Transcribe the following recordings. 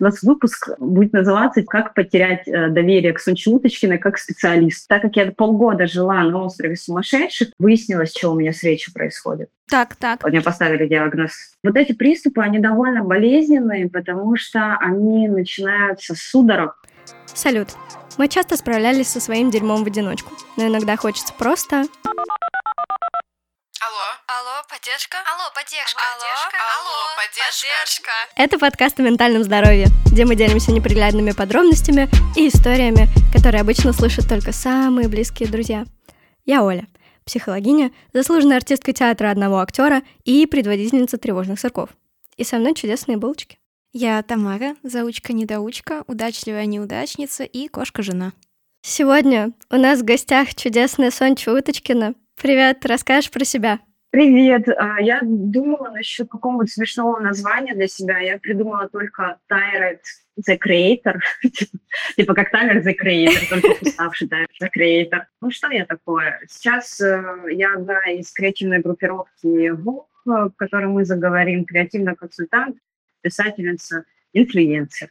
У нас выпуск будет называться «Как потерять э, доверие к Сонче Уточкиной как специалист». Так как я полгода жила на острове сумасшедших, выяснилось, что у меня с речью происходит. Так, так. Вот мне поставили диагноз. Вот эти приступы, они довольно болезненные, потому что они начинаются с судорог. Салют. Мы часто справлялись со своим дерьмом в одиночку, но иногда хочется просто Алло. Алло, поддержка? Алло, поддержка. Алло, поддержка. алло, поддержка. Это подкаст о ментальном здоровье, где мы делимся неприглядными подробностями и историями, которые обычно слышат только самые близкие друзья. Я Оля, психологиня, заслуженная артистка театра одного актера и предводительница тревожных сырков. И со мной чудесные булочки. Я Тамара, заучка-недоучка, удачливая неудачница и кошка-жена. Сегодня у нас в гостях чудесная Сонча Уточкина. Привет, расскажешь про себя? Привет. А, Я думала насчет какого-то смешного названия для себя. Я придумала только Tyrant the Creator. Типа как Tyler the Creator, только уставший Tyler the Creator. Ну что я такое? Сейчас э, я одна из креативной группировки ВУК, в которой мы заговорим, креативный консультант, писательница, инфлюенсер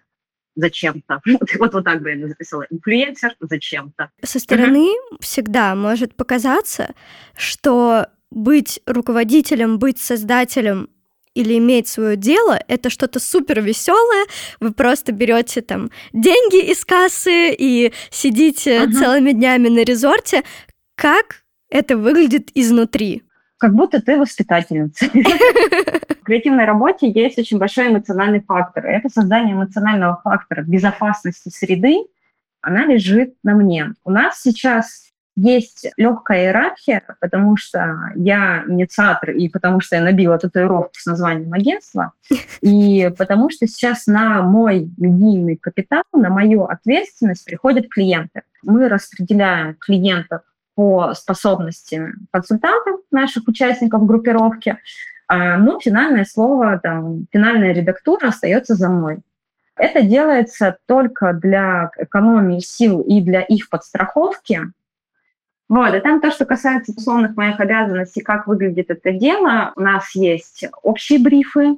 зачем-то. Вот, вот, вот так бы я записала. Инфлюенсер зачем-то. Со стороны всегда может показаться, что быть руководителем, быть создателем или иметь свое дело это что-то супер веселое. Вы просто берете там деньги из кассы и сидите Ага. целыми днями на резорте. Как это выглядит изнутри? Как будто ты воспитательница. В креативной работе есть очень большой эмоциональный фактор. Это создание эмоционального фактора безопасности среды. Она лежит на мне. У нас сейчас есть легкая иерархия, потому что я инициатор и потому что я набила татуировку с названием агентства, и потому что сейчас на мой медийный капитал, на мою ответственность приходят клиенты. Мы распределяем клиентов по способностям консультантов, наших участников группировки, а, но финальное слово, там, финальная редактура остается за мной. Это делается только для экономии сил и для их подстраховки. Вот, и там то, что касается условных моих обязанностей, как выглядит это дело, у нас есть общие брифы,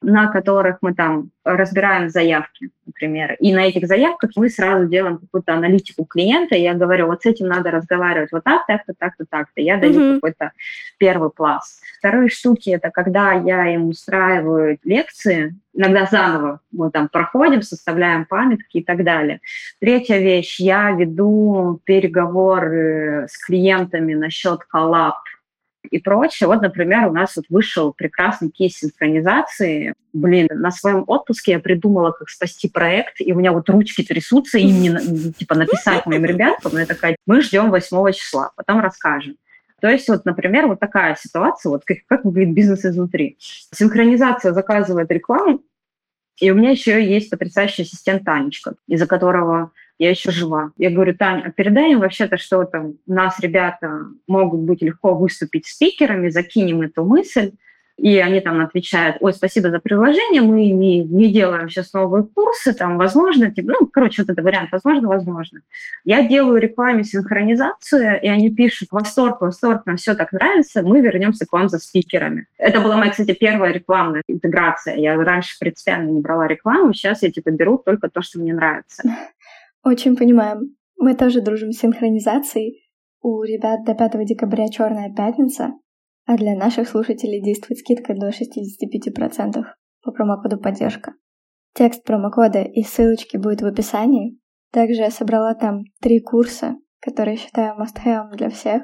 на которых мы там разбираем заявки, например. И на этих заявках мы сразу делаем какую-то аналитику клиента. и Я говорю, вот с этим надо разговаривать вот так, так-то, так-то, так-то. Я даю Мгм. какой-то первый пласт. Вторые штуки — это когда я им устраиваю лекции, иногда заново мы там проходим, составляем памятки и так далее. Третья вещь, я веду переговоры с клиентами насчет коллаб и прочее. Вот, например, у нас вот вышел прекрасный кейс синхронизации. Блин, на своем отпуске я придумала, как спасти проект, и у меня вот ручки трясутся, и мне, типа, написать моим ребятам, я такая, мы ждем 8 числа, потом расскажем. То есть, вот, например, вот такая ситуация, вот как, как выглядит бизнес изнутри. Синхронизация заказывает рекламу, и у меня еще есть потрясающий ассистент Танечка, из-за которого я еще жива. Я говорю, Таня, а передай им вообще-то, что там у нас ребята могут быть легко выступить спикерами, закинем эту мысль. И они там отвечают, ой, спасибо за предложение, мы не, не делаем сейчас новые курсы, там, возможно, типа, ну, короче, вот это вариант, возможно, возможно. Я делаю рекламе синхронизацию, и они пишут, восторг, восторг, нам все так нравится, мы вернемся к вам за спикерами. Это была моя, кстати, первая рекламная интеграция. Я раньше принципиально не брала рекламу, сейчас я типа беру только то, что мне нравится. Очень понимаем. Мы тоже дружим с синхронизацией. У ребят до 5 декабря черная пятница, а для наших слушателей действует скидка до 65% по промокоду «Поддержка». Текст промокода и ссылочки будет в описании. Также я собрала там три курса, которые считаю must для всех.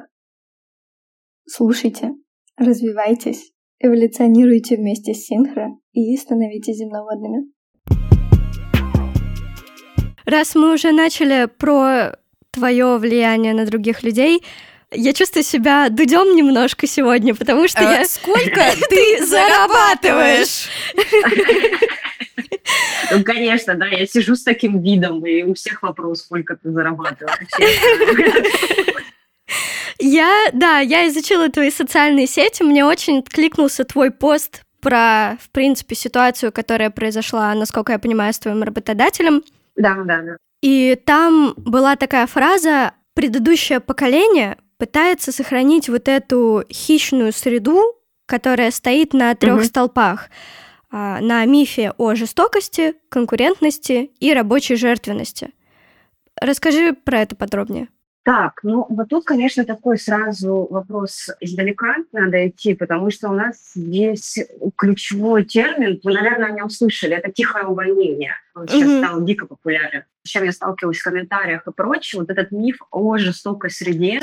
Слушайте, развивайтесь, эволюционируйте вместе с синхро и становитесь земноводными. Раз мы уже начали про твое влияние на других людей, я чувствую себя дудем немножко сегодня, потому что Э, я... Сколько ты зарабатываешь? Ну, конечно, да, я сижу с таким видом, и у всех вопрос, сколько ты зарабатываешь. Я, да, я изучила твои социальные сети, мне очень откликнулся твой пост про, в принципе, ситуацию, которая произошла, насколько я понимаю, с твоим работодателем. Да, да, да. И там была такая фраза «предыдущее поколение пытается сохранить вот эту хищную среду, которая стоит на трех Мгм. столпах. а, на мифе о жестокости, конкурентности и рабочей жертвенности. Расскажи про это подробнее. Так, ну вот тут, конечно, такой сразу вопрос издалека надо идти, потому что у нас есть ключевой термин, вы, наверное, о нем слышали, это тихое увольнение. Он сейчас mm-hmm. стал дико популярен. С чем я сталкиваюсь в комментариях и прочее, вот этот миф о жестокой среде,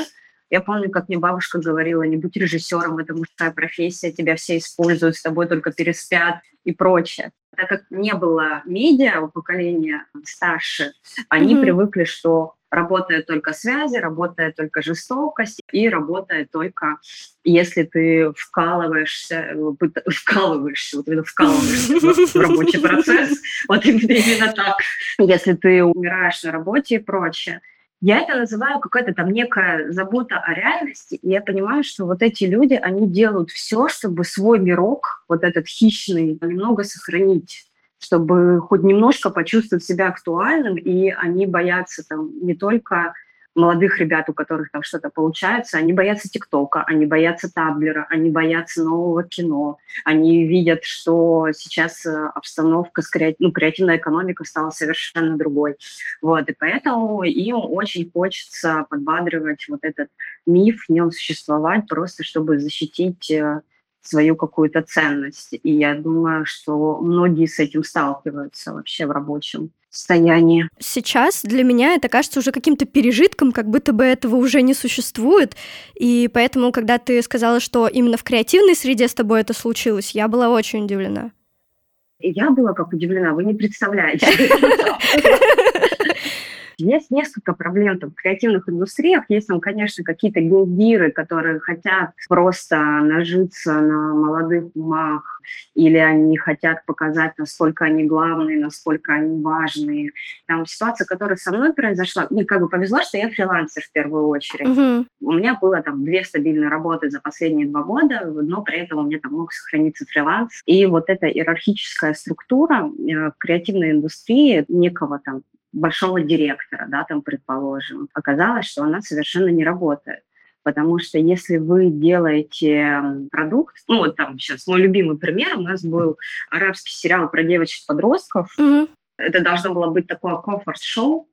я помню, как мне бабушка говорила, не будь режиссером, это мужская профессия, тебя все используют, с тобой только переспят и прочее. Так как не было медиа у поколения старше, они mm-hmm. привыкли, что работает только связи, работает только жестокость и работает только, если ты вкалываешься, вкалываешься, вот именно вкалываешься в рабочий процесс, вот именно так, если ты умираешь на работе и прочее. Я это называю какая-то там некая забота о реальности, и я понимаю, что вот эти люди, они делают все, чтобы свой мирок, вот этот хищный, немного сохранить чтобы хоть немножко почувствовать себя актуальным, и они боятся там не только молодых ребят, у которых там что-то получается, они боятся ТикТока, они боятся таблера, они боятся нового кино, они видят, что сейчас э, обстановка, ну, креативная экономика стала совершенно другой. Вот, и поэтому им очень хочется подбадривать вот этот миф, в нем существовать, просто чтобы защитить э, свою какую-то ценность. И я думаю, что многие с этим сталкиваются вообще в рабочем состоянии. Сейчас для меня это кажется уже каким-то пережитком, как будто бы этого уже не существует. И поэтому, когда ты сказала, что именно в креативной среде с тобой это случилось, я была очень удивлена. Я была как удивлена, вы не представляете. Есть несколько проблем там, в креативных индустриях. Есть там, конечно, какие-то гендиры, которые хотят просто нажиться на молодых умах, или они хотят показать, насколько они главные, насколько они важные. Там ситуация, которая со мной произошла, мне как бы повезло, что я фрилансер в первую очередь. Uh-huh. У меня было там две стабильные работы за последние два года, но при этом у меня там мог сохраниться фриланс. И вот эта иерархическая структура э, в креативной индустрии некого там большого директора, да, там, предположим, оказалось, что она совершенно не работает. Потому что если вы делаете продукт, ну вот там сейчас мой любимый пример, у нас был арабский сериал про девочек-подростков. Mm-hmm. Это должно было быть такое комфорт-шоу,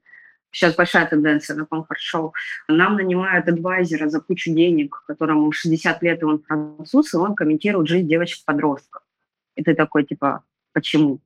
Сейчас большая тенденция на комфорт-шоу. Нам нанимают адвайзера за кучу денег, которому 60 лет, и он француз, и он комментирует жизнь девочек-подростков. И ты такой, типа, почему?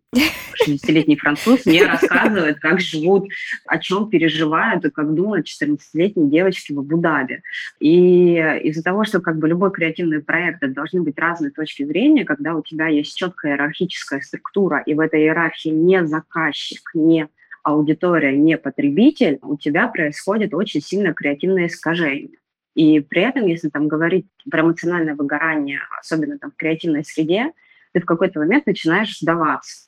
60-летний француз мне рассказывает, как живут, о чем переживают и как думают 14-летние девочки в Абу-Даби. И из-за того, что как бы любой креативный проект должны быть разные точки зрения, когда у тебя есть четкая иерархическая структура, и в этой иерархии не заказчик, не аудитория, не потребитель, у тебя происходит очень сильно креативное искажение. И при этом, если там говорить про эмоциональное выгорание, особенно там в креативной среде, ты в какой-то момент начинаешь сдаваться.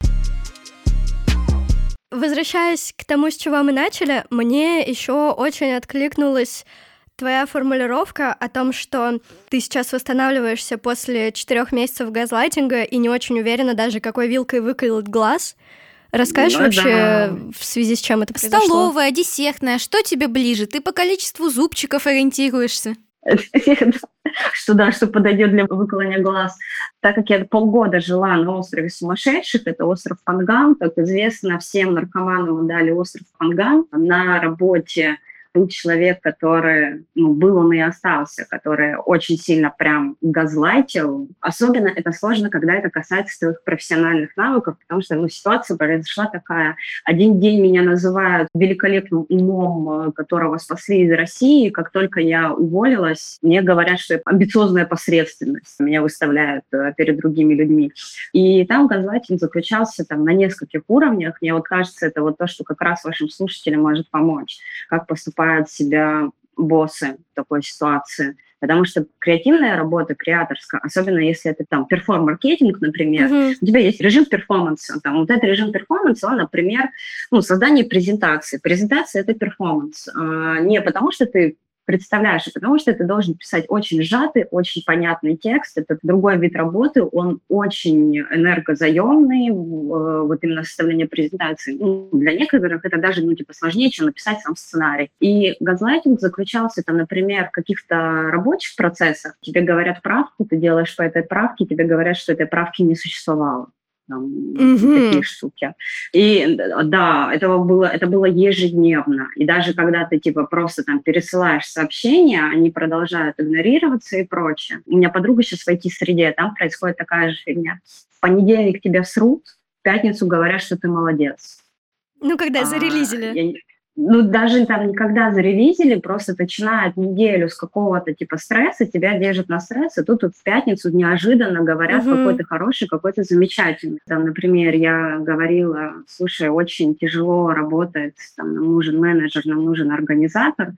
Возвращаясь к тому, с чего мы начали, мне еще очень откликнулась твоя формулировка о том, что ты сейчас восстанавливаешься после четырех месяцев газлайтинга и не очень уверена даже, какой вилкой выколот глаз. Расскажешь ну, вообще, да. в связи с чем это произошло? Столовая, десертная, что тебе ближе? Ты по количеству зубчиков ориентируешься? что да, что подойдет для выколания глаз. Так как я полгода жила на острове сумасшедших, это остров Панган, как известно, всем наркоманам дали остров Панган на работе был человек, который, ну, был он и остался, который очень сильно прям газлайтил. Особенно это сложно, когда это касается твоих профессиональных навыков, потому что, ну, ситуация произошла такая. Один день меня называют великолепным умом, которого спасли из России. Как только я уволилась, мне говорят, что я амбициозная посредственность. Меня выставляют э, перед другими людьми. И там газлайтинг заключался там на нескольких уровнях. Мне вот кажется, это вот то, что как раз вашим слушателям может помочь. Как поступать чувствуют себя боссы в такой ситуации. Потому что креативная работа, креаторская, особенно если это там perform -маркетинг, например, uh-huh. у тебя есть режим перформанса. Там, вот этот режим перформанса, он, например, ну, создание презентации. Презентация – это перформанс. А, не потому что ты представляешь, потому что ты должен писать очень сжатый, очень понятный текст. Это другой вид работы, он очень энергозаемный, э, вот именно составление презентации. Ну, для некоторых это даже ну, типа, сложнее, чем написать сам сценарий. И газлайтинг заключался, там, например, в каких-то рабочих процессах. Тебе говорят правку, ты делаешь по этой правке, тебе говорят, что этой правки не существовало. Там, такие штуки. И да, этого было, это было ежедневно. И даже когда ты типа просто там пересылаешь сообщения, они продолжают игнорироваться и прочее. У меня подруга сейчас в IT-среде, там происходит такая же фигня. В понедельник тебя срут, в пятницу говорят, что ты молодец. Ну, когда а, зарелизили. Я, ну, даже там никогда заревизили, просто начинают неделю с какого-то типа стресса, тебя держат на стрессе, тут вот в пятницу неожиданно говорят, угу. какой ты хороший, какой ты замечательный. Там, например, я говорила, слушай, очень тяжело работает, там, нам нужен менеджер, нам нужен организатор,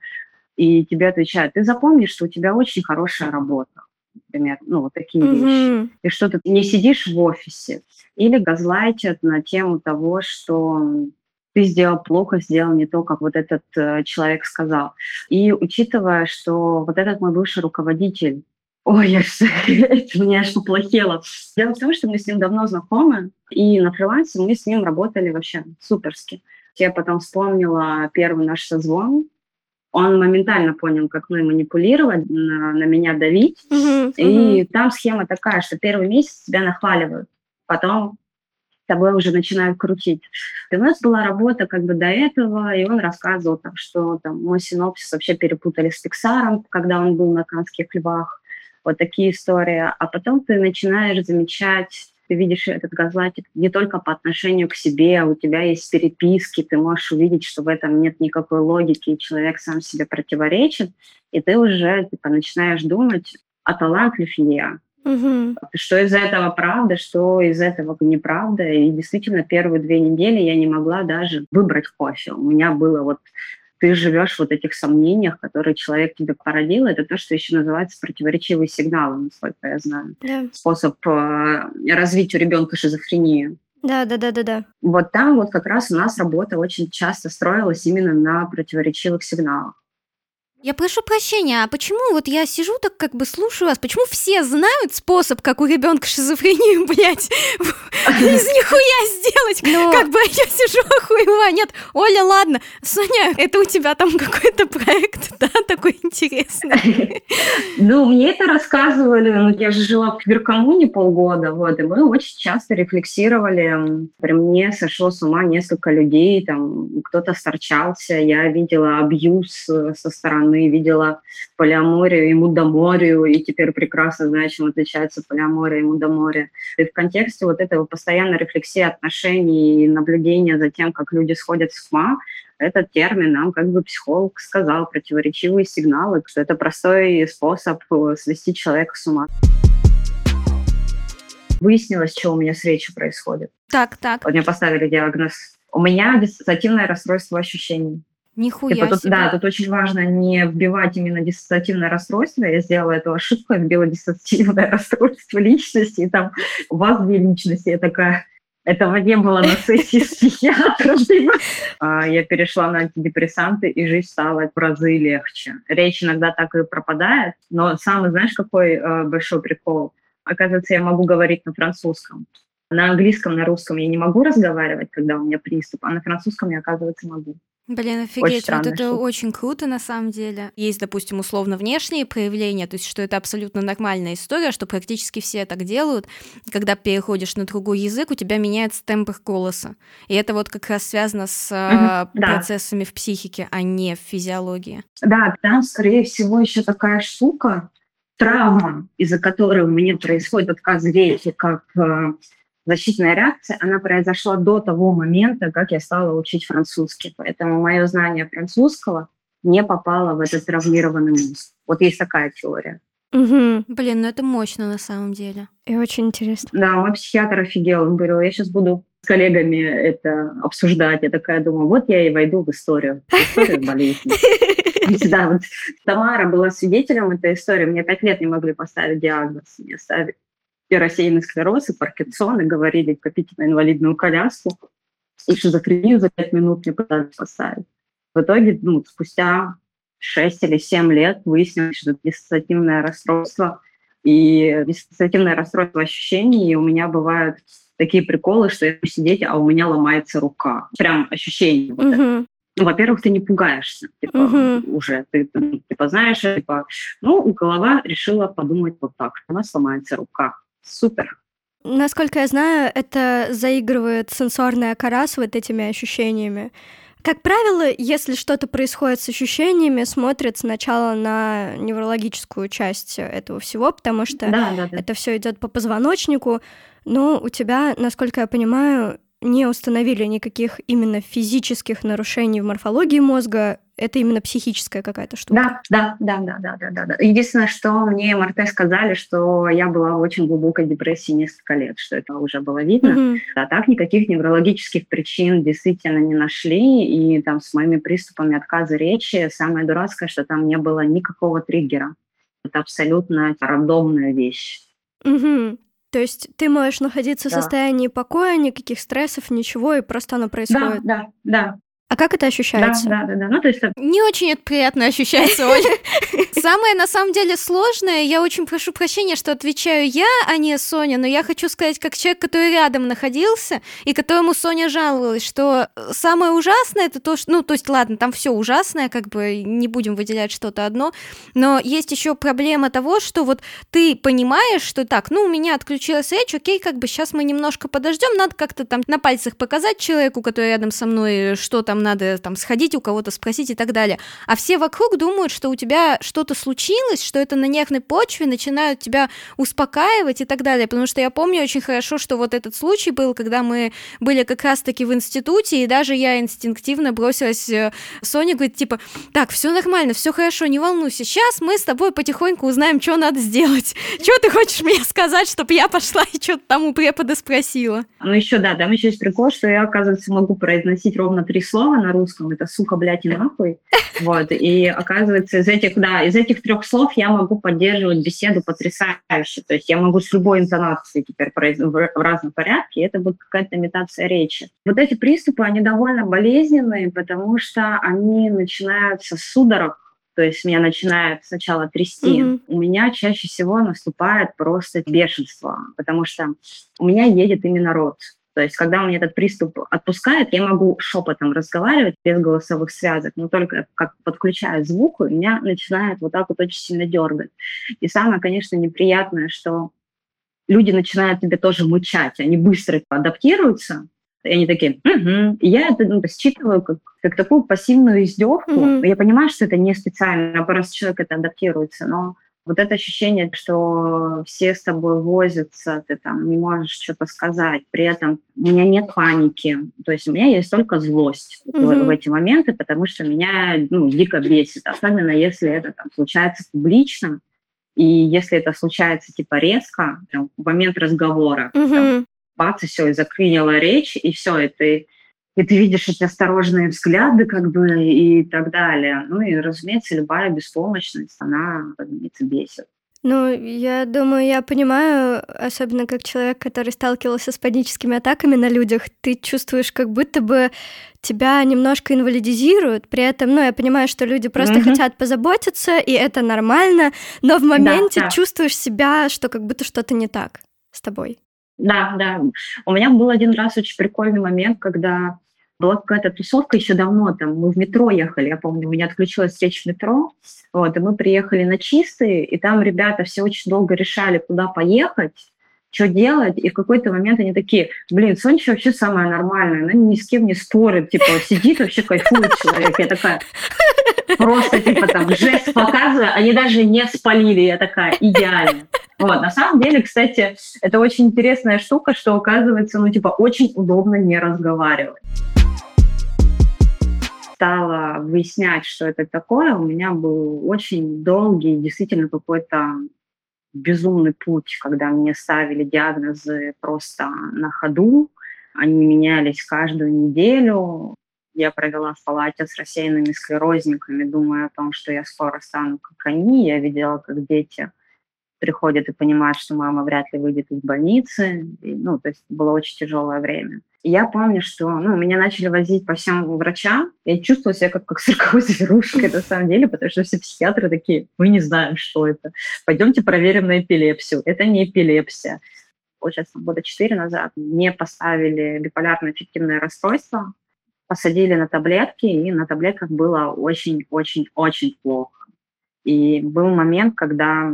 и тебе отвечают, ты запомни, что у тебя очень хорошая работа например, ну, вот такие mm вещи. И что ты не сидишь в офисе. Или газлайтят на тему того, что ты сделал плохо, сделал не то, как вот этот э, человек сказал. И учитывая, что вот этот мой бывший руководитель, ой, я, это меня аж поплохело. Дело в том, что мы с ним давно знакомы, и на фрилансе мы с ним работали вообще суперски. Я потом вспомнила первый наш созвон, он моментально понял, как мы манипулировать, на, на меня давить. Uh-huh, и uh-huh. там схема такая, что первый месяц тебя нахваливают, потом тобой уже начинают крутить. И у нас была работа как бы до этого, и он рассказывал, там, что там, мой синопсис вообще перепутали с Пиксаром, когда он был на Канских львах. Вот такие истории. А потом ты начинаешь замечать ты видишь этот газлайтинг не только по отношению к себе, у тебя есть переписки, ты можешь увидеть, что в этом нет никакой логики, и человек сам себе противоречит, и ты уже типа, начинаешь думать, а талантлив ли я? Угу. Что из этого правда, что из этого неправда. И действительно, первые две недели я не могла даже выбрать кофе. У меня было вот ты живешь в вот этих сомнениях, которые человек тебе породил. Это то, что еще называется противоречивые сигналы, насколько я знаю. Да. Способ э, развить у ребенка шизофрению. Да, да, да, да, да. Вот там вот как раз у нас работа очень часто строилась именно на противоречивых сигналах. Я прошу прощения, а почему вот я сижу так как бы слушаю вас, почему все знают способ, как у ребенка шизофрению, блядь, из нихуя сделать? Но... Как бы я сижу охуева, нет, Оля, ладно, Соня, это у тебя там какой-то проект, да, такой интересный? Ну, мне это рассказывали, ну, я же жила в киберкоммуне полгода, вот, и мы очень часто рефлексировали, при мне сошло с ума несколько людей, там, кто-то сторчался, я видела абьюз со стороны стороны видела полиаморию и мудоморию, и теперь прекрасно знаю, чем отличается полиамория и мудомория. И в контексте вот этого постоянной рефлексии отношений и наблюдения за тем, как люди сходят с ума, этот термин нам как бы психолог сказал, противоречивые сигналы, что это простой способ свести человека с ума выяснилось, что у меня с речью происходит. Так, так. Вот мне поставили диагноз. У меня диссоциативное расстройство ощущений. Нихуя типа, тут, себе. Да, тут очень важно не вбивать именно диссоциативное расстройство. Я сделала эту ошибку, я вбила диссоциативное расстройство личности, и там у вас две личности. Я такая, этого не было на сессии с психиатром. А, я перешла на антидепрессанты, и жизнь стала в разы легче. Речь иногда так и пропадает, но самый, знаешь, какой э, большой прикол? Оказывается, я могу говорить на французском. На английском, на русском я не могу разговаривать, когда у меня приступ, а на французском я, оказывается, могу. Блин, офигеть, вот это штука. очень круто на самом деле. Есть, допустим, условно внешние проявления, то есть что это абсолютно нормальная история, что практически все так делают. Когда переходишь на другой язык, у тебя меняется тембр голоса. И это вот как раз связано с угу, процессами да. в психике, а не в физиологии. Да, там, скорее всего, еще такая штука, травма, из-за которой у меня происходит отказ речи, как э, защитная реакция, она произошла до того момента, как я стала учить французский. Поэтому мое знание французского не попало в этот травмированный мозг. Вот есть такая теория. Угу. Блин, ну это мощно на самом деле. И очень интересно. Да, мой психиатр офигел. Он говорил, я сейчас буду с коллегами это обсуждать. Я такая думаю, вот я и войду в историю. Историю болезни. Да, вот Тамара была свидетелем этой истории. Мне пять лет не могли поставить диагноз. Мне ставили и рассеянный склероз, и Паркинсон, и говорили, копите на инвалидную коляску, и шизофрению за пять минут не пытались поставить. В итоге, ну, спустя 6 или 7 лет выяснилось, что это диссоциативное расстройство, и диссоциативное расстройство ощущений, и у меня бывают такие приколы, что я буду сидеть, а у меня ломается рука. Прям ощущение. Вот uh-huh. Ну, во-первых, ты не пугаешься, типа, uh-huh. уже. Ты, ты, типа, знаешь, типа, ну, голова решила подумать вот так, у нас сломается рука супер. насколько я знаю, это заигрывает сенсорная кора с вот этими ощущениями. Как правило, если что-то происходит с ощущениями, смотрят сначала на неврологическую часть этого всего, потому что да, да, да. это все идет по позвоночнику. Но у тебя, насколько я понимаю, не установили никаких именно физических нарушений в морфологии мозга, это именно психическая какая-то штука. Да, да, да, да, да, да, да. Единственное, что мне МРТ сказали, что я была в очень глубокой депрессии несколько лет, что это уже было видно. Mm-hmm. А так никаких неврологических причин действительно не нашли, и там с моими приступами отказа речи самое дурацкое, что там не было никакого триггера. Это абсолютно рандомная вещь. Угу. То есть ты можешь находиться да. в состоянии покоя, никаких стрессов, ничего, и просто оно происходит. Да, да, да. А как это ощущается? Да, да, да, да. Ну, то есть... Не очень это приятно ощущается, Оля. Самое, на самом деле, сложное, я очень прошу прощения, что отвечаю я, а не Соня, но я хочу сказать, как человек, который рядом находился, и которому Соня жаловалась, что самое ужасное это то, что... Ну, то есть, ладно, там все ужасное, как бы не будем выделять что-то одно, но есть еще проблема того, что вот ты понимаешь, что так, ну, у меня отключилась речь, окей, как бы сейчас мы немножко подождем, надо как-то там на пальцах показать человеку, который рядом со мной, что там там надо там сходить у кого-то спросить и так далее. А все вокруг думают, что у тебя что-то случилось, что это на нервной почве, начинают тебя успокаивать и так далее. Потому что я помню очень хорошо, что вот этот случай был, когда мы были как раз-таки в институте, и даже я инстинктивно бросилась э, Соня, говорит, типа, так, все нормально, все хорошо, не волнуйся, сейчас мы с тобой потихоньку узнаем, что надо сделать. Что ты хочешь мне сказать, чтобы я пошла и что-то там у препода спросила? Ну еще, да, там еще есть прикол, что я, оказывается, могу произносить ровно три слова, слова на русском, это сука, блядь, и нахуй. Вот, и оказывается, из этих, да, из этих трех слов я могу поддерживать беседу потрясающе. То есть я могу с любой интонацией теперь в разном порядке, и это будет какая-то имитация речи. Вот эти приступы, они довольно болезненные, потому что они начинаются с судорог, то есть меня начинает сначала трясти. Mm-hmm. У меня чаще всего наступает просто бешенство, потому что у меня едет именно рот. То есть, когда у меня этот приступ отпускает, я могу шепотом разговаривать без голосовых связок, но только как подключаю звук, у меня начинает вот так вот очень сильно дергать. И самое, конечно, неприятное, что люди начинают тебе тоже мычать, они быстро адаптируются, и они такие, угу. И я это ну, считываю как, как такую пассивную издевку. Угу. Я понимаю, что это не специально, просто человек это адаптируется, но вот это ощущение, что все с тобой возятся, ты там не можешь что-то сказать, при этом у меня нет паники, то есть у меня есть только злость mm-hmm. в, в эти моменты, потому что меня ну, дико бесит, особенно если это там случается публично, и если это случается типа резко, прям, в момент разговора, mm-hmm. там, бац, и все, и заклинила речь, и все, и ты и ты видишь эти осторожные взгляды, как бы, и так далее. Ну и, разумеется, любая беспомощность, она, разумеется, бесит. Ну, я думаю, я понимаю, особенно как человек, который сталкивался с паническими атаками на людях, ты чувствуешь, как будто бы тебя немножко инвалидизируют, при этом, ну, я понимаю, что люди просто mm-hmm. хотят позаботиться, и это нормально, но в моменте да, да. чувствуешь себя, что как будто что-то не так с тобой. Да, да. У меня был один раз очень прикольный момент, когда была какая-то тусовка еще давно, там мы в метро ехали, я помню, у меня отключилась речь в метро, вот, и мы приехали на чистые, и там ребята все очень долго решали, куда поехать, что делать, и в какой-то момент они такие, блин, Сонечка вообще самая нормальная, она ни с кем не спорит, типа, сидит, вообще кайфует человек. Я такая, просто, типа, там, жест показываю, они даже не спалили, я такая, идеально. Вот, на самом деле, кстати, это очень интересная штука, что оказывается, ну, типа, очень удобно не разговаривать стала выяснять, что это такое, у меня был очень долгий, действительно какой-то безумный путь, когда мне ставили диагнозы просто на ходу. Они менялись каждую неделю. Я провела в палате с рассеянными склерозниками, думая о том, что я скоро стану как они. Я видела, как дети приходят и понимают, что мама вряд ли выйдет из больницы. И, ну, то есть было очень тяжелое время. И я помню, что ну, меня начали возить по всем врачам. Я чувствовала себя как, как цирковой зверушкой на самом деле, потому что все психиатры такие, мы не знаем, что это. Пойдемте проверим на эпилепсию. Это не эпилепсия. Получается, года четыре назад мне поставили биполярное эффективное расстройство, посадили на таблетки, и на таблетках было очень-очень-очень плохо. И был момент, когда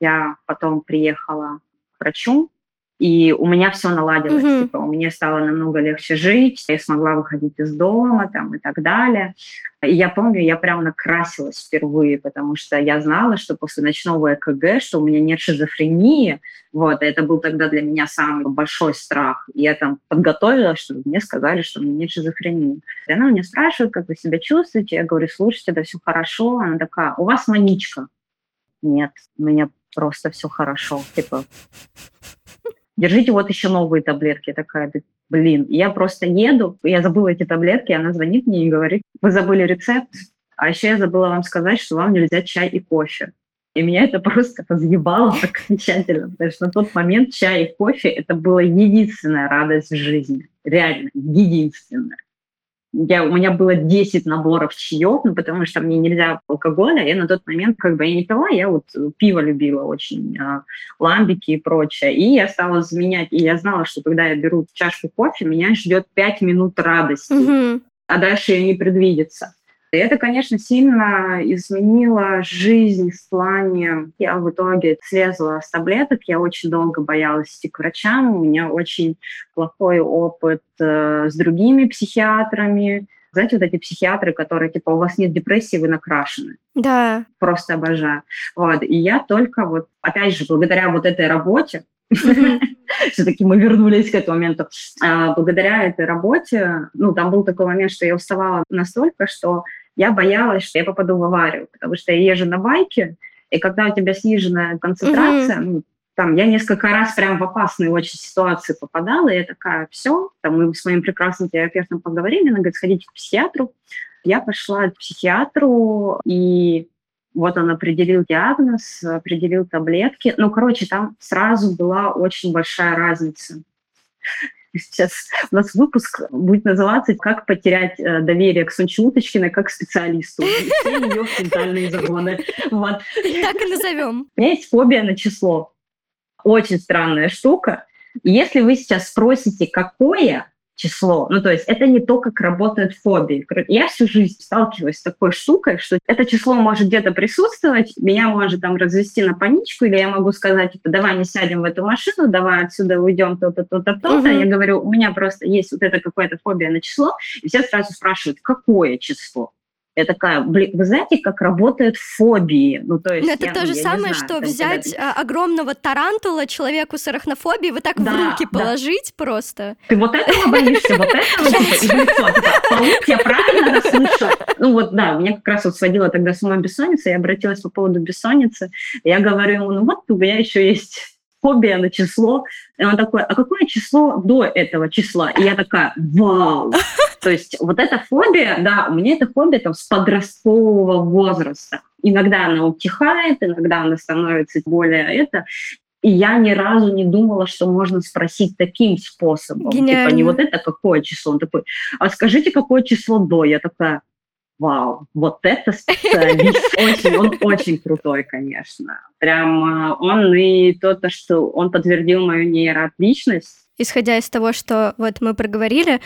я потом приехала к врачу, и у меня все наладилось. Mm-hmm. Типа, у меня стало намного легче жить, я смогла выходить из дома там, и так далее. И я помню, я прям накрасилась впервые, потому что я знала, что после ночного ЭКГ, что у меня нет шизофрении. Вот, это был тогда для меня самый большой страх. И я там подготовилась, чтобы мне сказали, что у меня нет шизофрении. И она меня спрашивает, как вы себя чувствуете. Я говорю, слушайте, это все хорошо. Она такая, у вас маничка. Нет, у меня просто все хорошо. Типа, держите вот еще новые таблетки. Такая, блин, я просто еду, я забыла эти таблетки, она звонит мне и говорит, вы забыли рецепт, а еще я забыла вам сказать, что вам нельзя чай и кофе. И меня это просто разъебало окончательно, потому что на тот момент чай и кофе – это была единственная радость в жизни. Реально, единственная я, у меня было 10 наборов чаев, ну, потому что мне нельзя алкоголя. Я на тот момент как бы я не пила, я вот пиво любила очень, а, ламбики и прочее. И я стала заменять, и я знала, что когда я беру чашку кофе, меня ждет 5 минут радости, mm-hmm. а дальше ее не предвидится. И это, конечно, сильно изменило жизнь в плане... Я в итоге слезла с таблеток, я очень долго боялась идти к врачам, у меня очень плохой опыт э, с другими психиатрами. Знаете, вот эти психиатры, которые, типа, у вас нет депрессии, вы накрашены. Да. Просто обожаю. Вот. И я только вот, опять же, благодаря вот этой работе, все-таки мы вернулись к этому моменту. А, благодаря этой работе, ну, там был такой момент, что я уставала настолько, что я боялась, что я попаду в аварию, потому что я езжу на байке, и когда у тебя сниженная концентрация, mm-hmm. ну, там, я несколько раз прям в опасные очень ситуации попадала, и я такая, все, там мы с моим прекрасным терапевтом поговорили, она говорит, сходите к психиатру. Я пошла к психиатру, и вот он определил диагноз, определил таблетки. Ну, короче, там сразу была очень большая разница сейчас у нас выпуск будет называться «Как потерять э, доверие к Сонче Уточкиной как специалисту». Все ее ментальные загоны. Вот. Так и назовем. У меня есть фобия на число. Очень странная штука. Если вы сейчас спросите, какое, число. Ну, то есть это не то, как работают фобии. Я всю жизнь сталкиваюсь с такой штукой, что это число может где-то присутствовать, меня может там развести на паничку, или я могу сказать, типа, давай не сядем в эту машину, давай отсюда уйдем то-то, то-то, то-то. Угу. Я говорю, у меня просто есть вот это какое-то фобия на число, и все сразу спрашивают, какое число? Я такая, блин, вы знаете, как работают фобии? Ну, то есть, это я, то же самое, знаю, что взять когда... огромного тарантула человеку с арахнофобией, вот так да, в руки да. положить просто. Ты вот этого боишься, вот этого и лицо. Паук, я правильно расслышала? Ну вот, да, меня как раз вот сводила тогда с ума бессонница, я обратилась по поводу бессонницы, я говорю ему, ну вот у меня еще есть фобия на число. И он такой, а какое число до этого числа? И я такая, вау! То есть вот эта фобия, да, у меня эта фобия там с подросткового возраста. Иногда она утихает, иногда она становится более это. И я ни разу не думала, что можно спросить таким способом. Гениально. Типа не вот это какое число. Он такой, а скажите, какое число до? Я такая, вау, вот это специалист, очень, он очень крутой, конечно. Прям э, он и то, то, что он подтвердил мою нейроотличность. Исходя из того, что вот мы проговорили,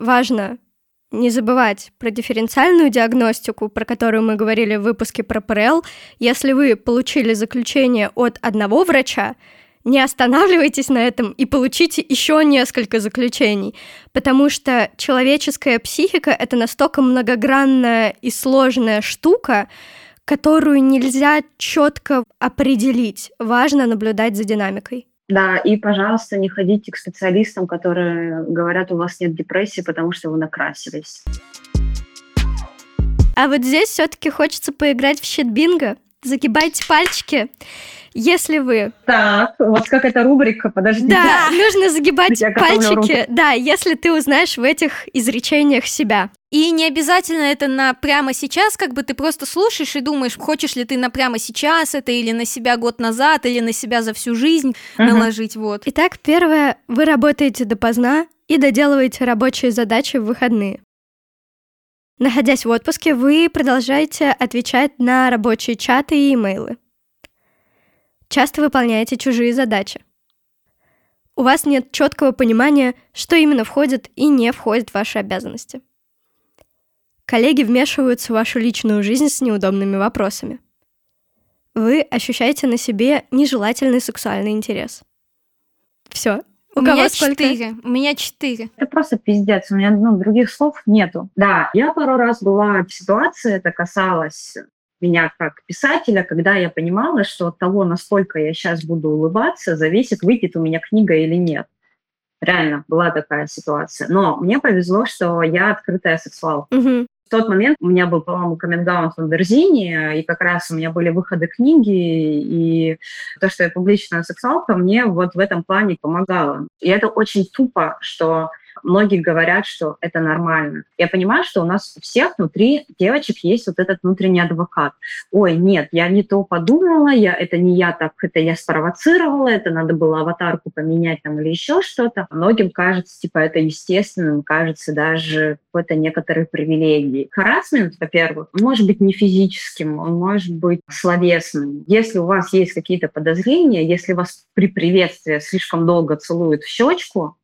важно не забывать про дифференциальную диагностику, про которую мы говорили в выпуске про ПРЛ. Если вы получили заключение от одного врача, не останавливайтесь на этом и получите еще несколько заключений, потому что человеческая психика — это настолько многогранная и сложная штука, которую нельзя четко определить. Важно наблюдать за динамикой. Да, и, пожалуйста, не ходите к специалистам, которые говорят, у вас нет депрессии, потому что вы накрасились. А вот здесь все-таки хочется поиграть в щит-бинго. Загибайте пальчики если вы... Так, у вас какая-то рубрика, подожди. Да, нужно загибать пальчики. Да, если ты узнаешь в этих изречениях себя. И не обязательно это на прямо сейчас, как бы ты просто слушаешь и думаешь, хочешь ли ты на прямо сейчас это, или на себя год назад, или на себя за всю жизнь uh-huh. наложить, вот. Итак, первое, вы работаете допоздна и доделываете рабочие задачи в выходные. Находясь в отпуске, вы продолжаете отвечать на рабочие чаты и имейлы часто выполняете чужие задачи. У вас нет четкого понимания, что именно входит и не входит в ваши обязанности. Коллеги вмешиваются в вашу личную жизнь с неудобными вопросами. Вы ощущаете на себе нежелательный сексуальный интерес. Все. У, у кого меня сколько? четыре. У меня четыре. Это просто пиздец. У меня ну, других слов нету. Да, я пару раз была в ситуации, это касалось меня как писателя, когда я понимала, что от того, насколько я сейчас буду улыбаться, зависит, выйдет у меня книга или нет. Реально, была такая ситуация. Но мне повезло, что я открытая сексуалка. Угу. В тот момент у меня был, по-моему, коммент в Берзине, и как раз у меня были выходы книги, и то, что я публичная сексуалка, мне вот в этом плане помогало. И это очень тупо, что многие говорят, что это нормально. Я понимаю, что у нас у всех внутри девочек есть вот этот внутренний адвокат. Ой, нет, я не то подумала, я, это не я так, это я спровоцировала, это надо было аватарку поменять там или еще что-то. Многим кажется, типа, это естественным, кажется даже какой-то некоторой привилегией. Харасмент, во-первых, может быть не физическим, он может быть словесным. Если у вас есть какие-то подозрения, если вас при приветствии слишком долго целуют в щечку,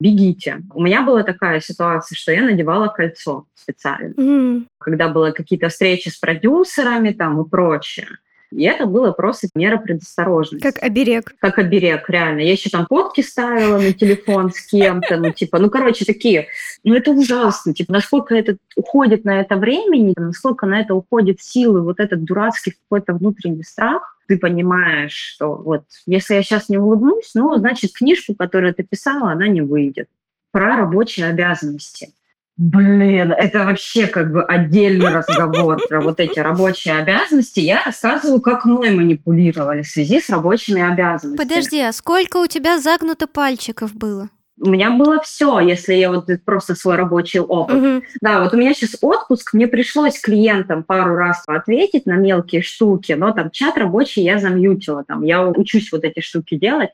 бегите. У меня была такая ситуация, что я надевала кольцо специально, mm. когда были какие-то встречи с продюсерами там и прочее. И это было просто мера предосторожности. Как оберег. Как оберег, реально. Я еще там фотки ставила на телефон с кем-то, ну, типа, ну, короче, такие. Ну, это ужасно. Типа, насколько это уходит на это времени, насколько на это уходит силы, вот этот дурацкий какой-то внутренний страх, ты понимаешь, что вот если я сейчас не улыбнусь, ну, значит, книжку, которую ты писала, она не выйдет. Про рабочие обязанности. Блин, это вообще как бы отдельный разговор про вот эти рабочие обязанности. Я рассказываю, как мной манипулировали в связи с рабочими обязанностями. Подожди, а сколько у тебя загнуто пальчиков было? У меня было все, если я вот просто свой рабочий опыт. Угу. Да, вот у меня сейчас отпуск, мне пришлось клиентам пару раз ответить на мелкие штуки, но там чат рабочий я замьютила, там я учусь вот эти штуки делать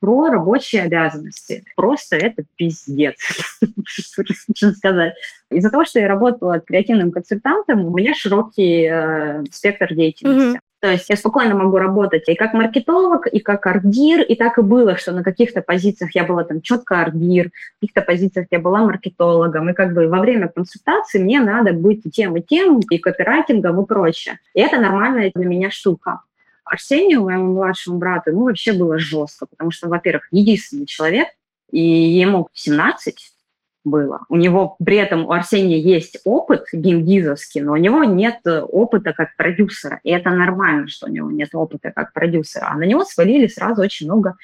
про рабочие обязанности. Просто это пиздец, что сказать. Из-за того, что я работала креативным консультантом, у меня широкий э, спектр деятельности. То есть я спокойно могу работать и как маркетолог, и как ардир, и так и было, что на каких-то позициях я была там четко ардир, в каких-то позициях я была маркетологом, и как бы во время консультации мне надо быть и тем, и тем, и копирайтингом, и прочее. И это нормальная для меня штука. Арсению, моему младшему брату, ну, вообще было жестко, потому что, во-первых, единственный человек, и ему 17, было. У него при этом у Арсения есть опыт геймдизовский, но у него нет э, опыта как продюсера. И это нормально, что у него нет опыта как продюсера. А на него свалили сразу очень много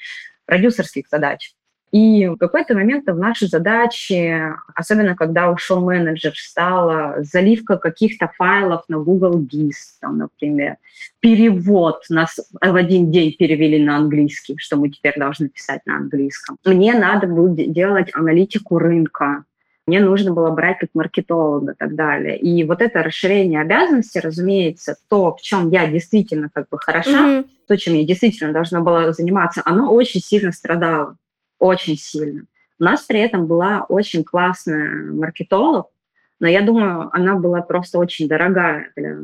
продюсерских задач. И в какой-то момент в нашей задаче, особенно когда ушел менеджер, стала заливка каких-то файлов на Google Gis, там, например, перевод. Нас в один день перевели на английский, что мы теперь должны писать на английском. Мне надо было делать аналитику рынка, мне нужно было брать как маркетолога и так далее. И вот это расширение обязанностей, разумеется, то, в чем я действительно как бы хороша, mm-hmm. то, чем я действительно должна была заниматься, оно очень сильно страдало очень сильно. У нас при этом была очень классная маркетолог, но я думаю, она была просто очень дорогая для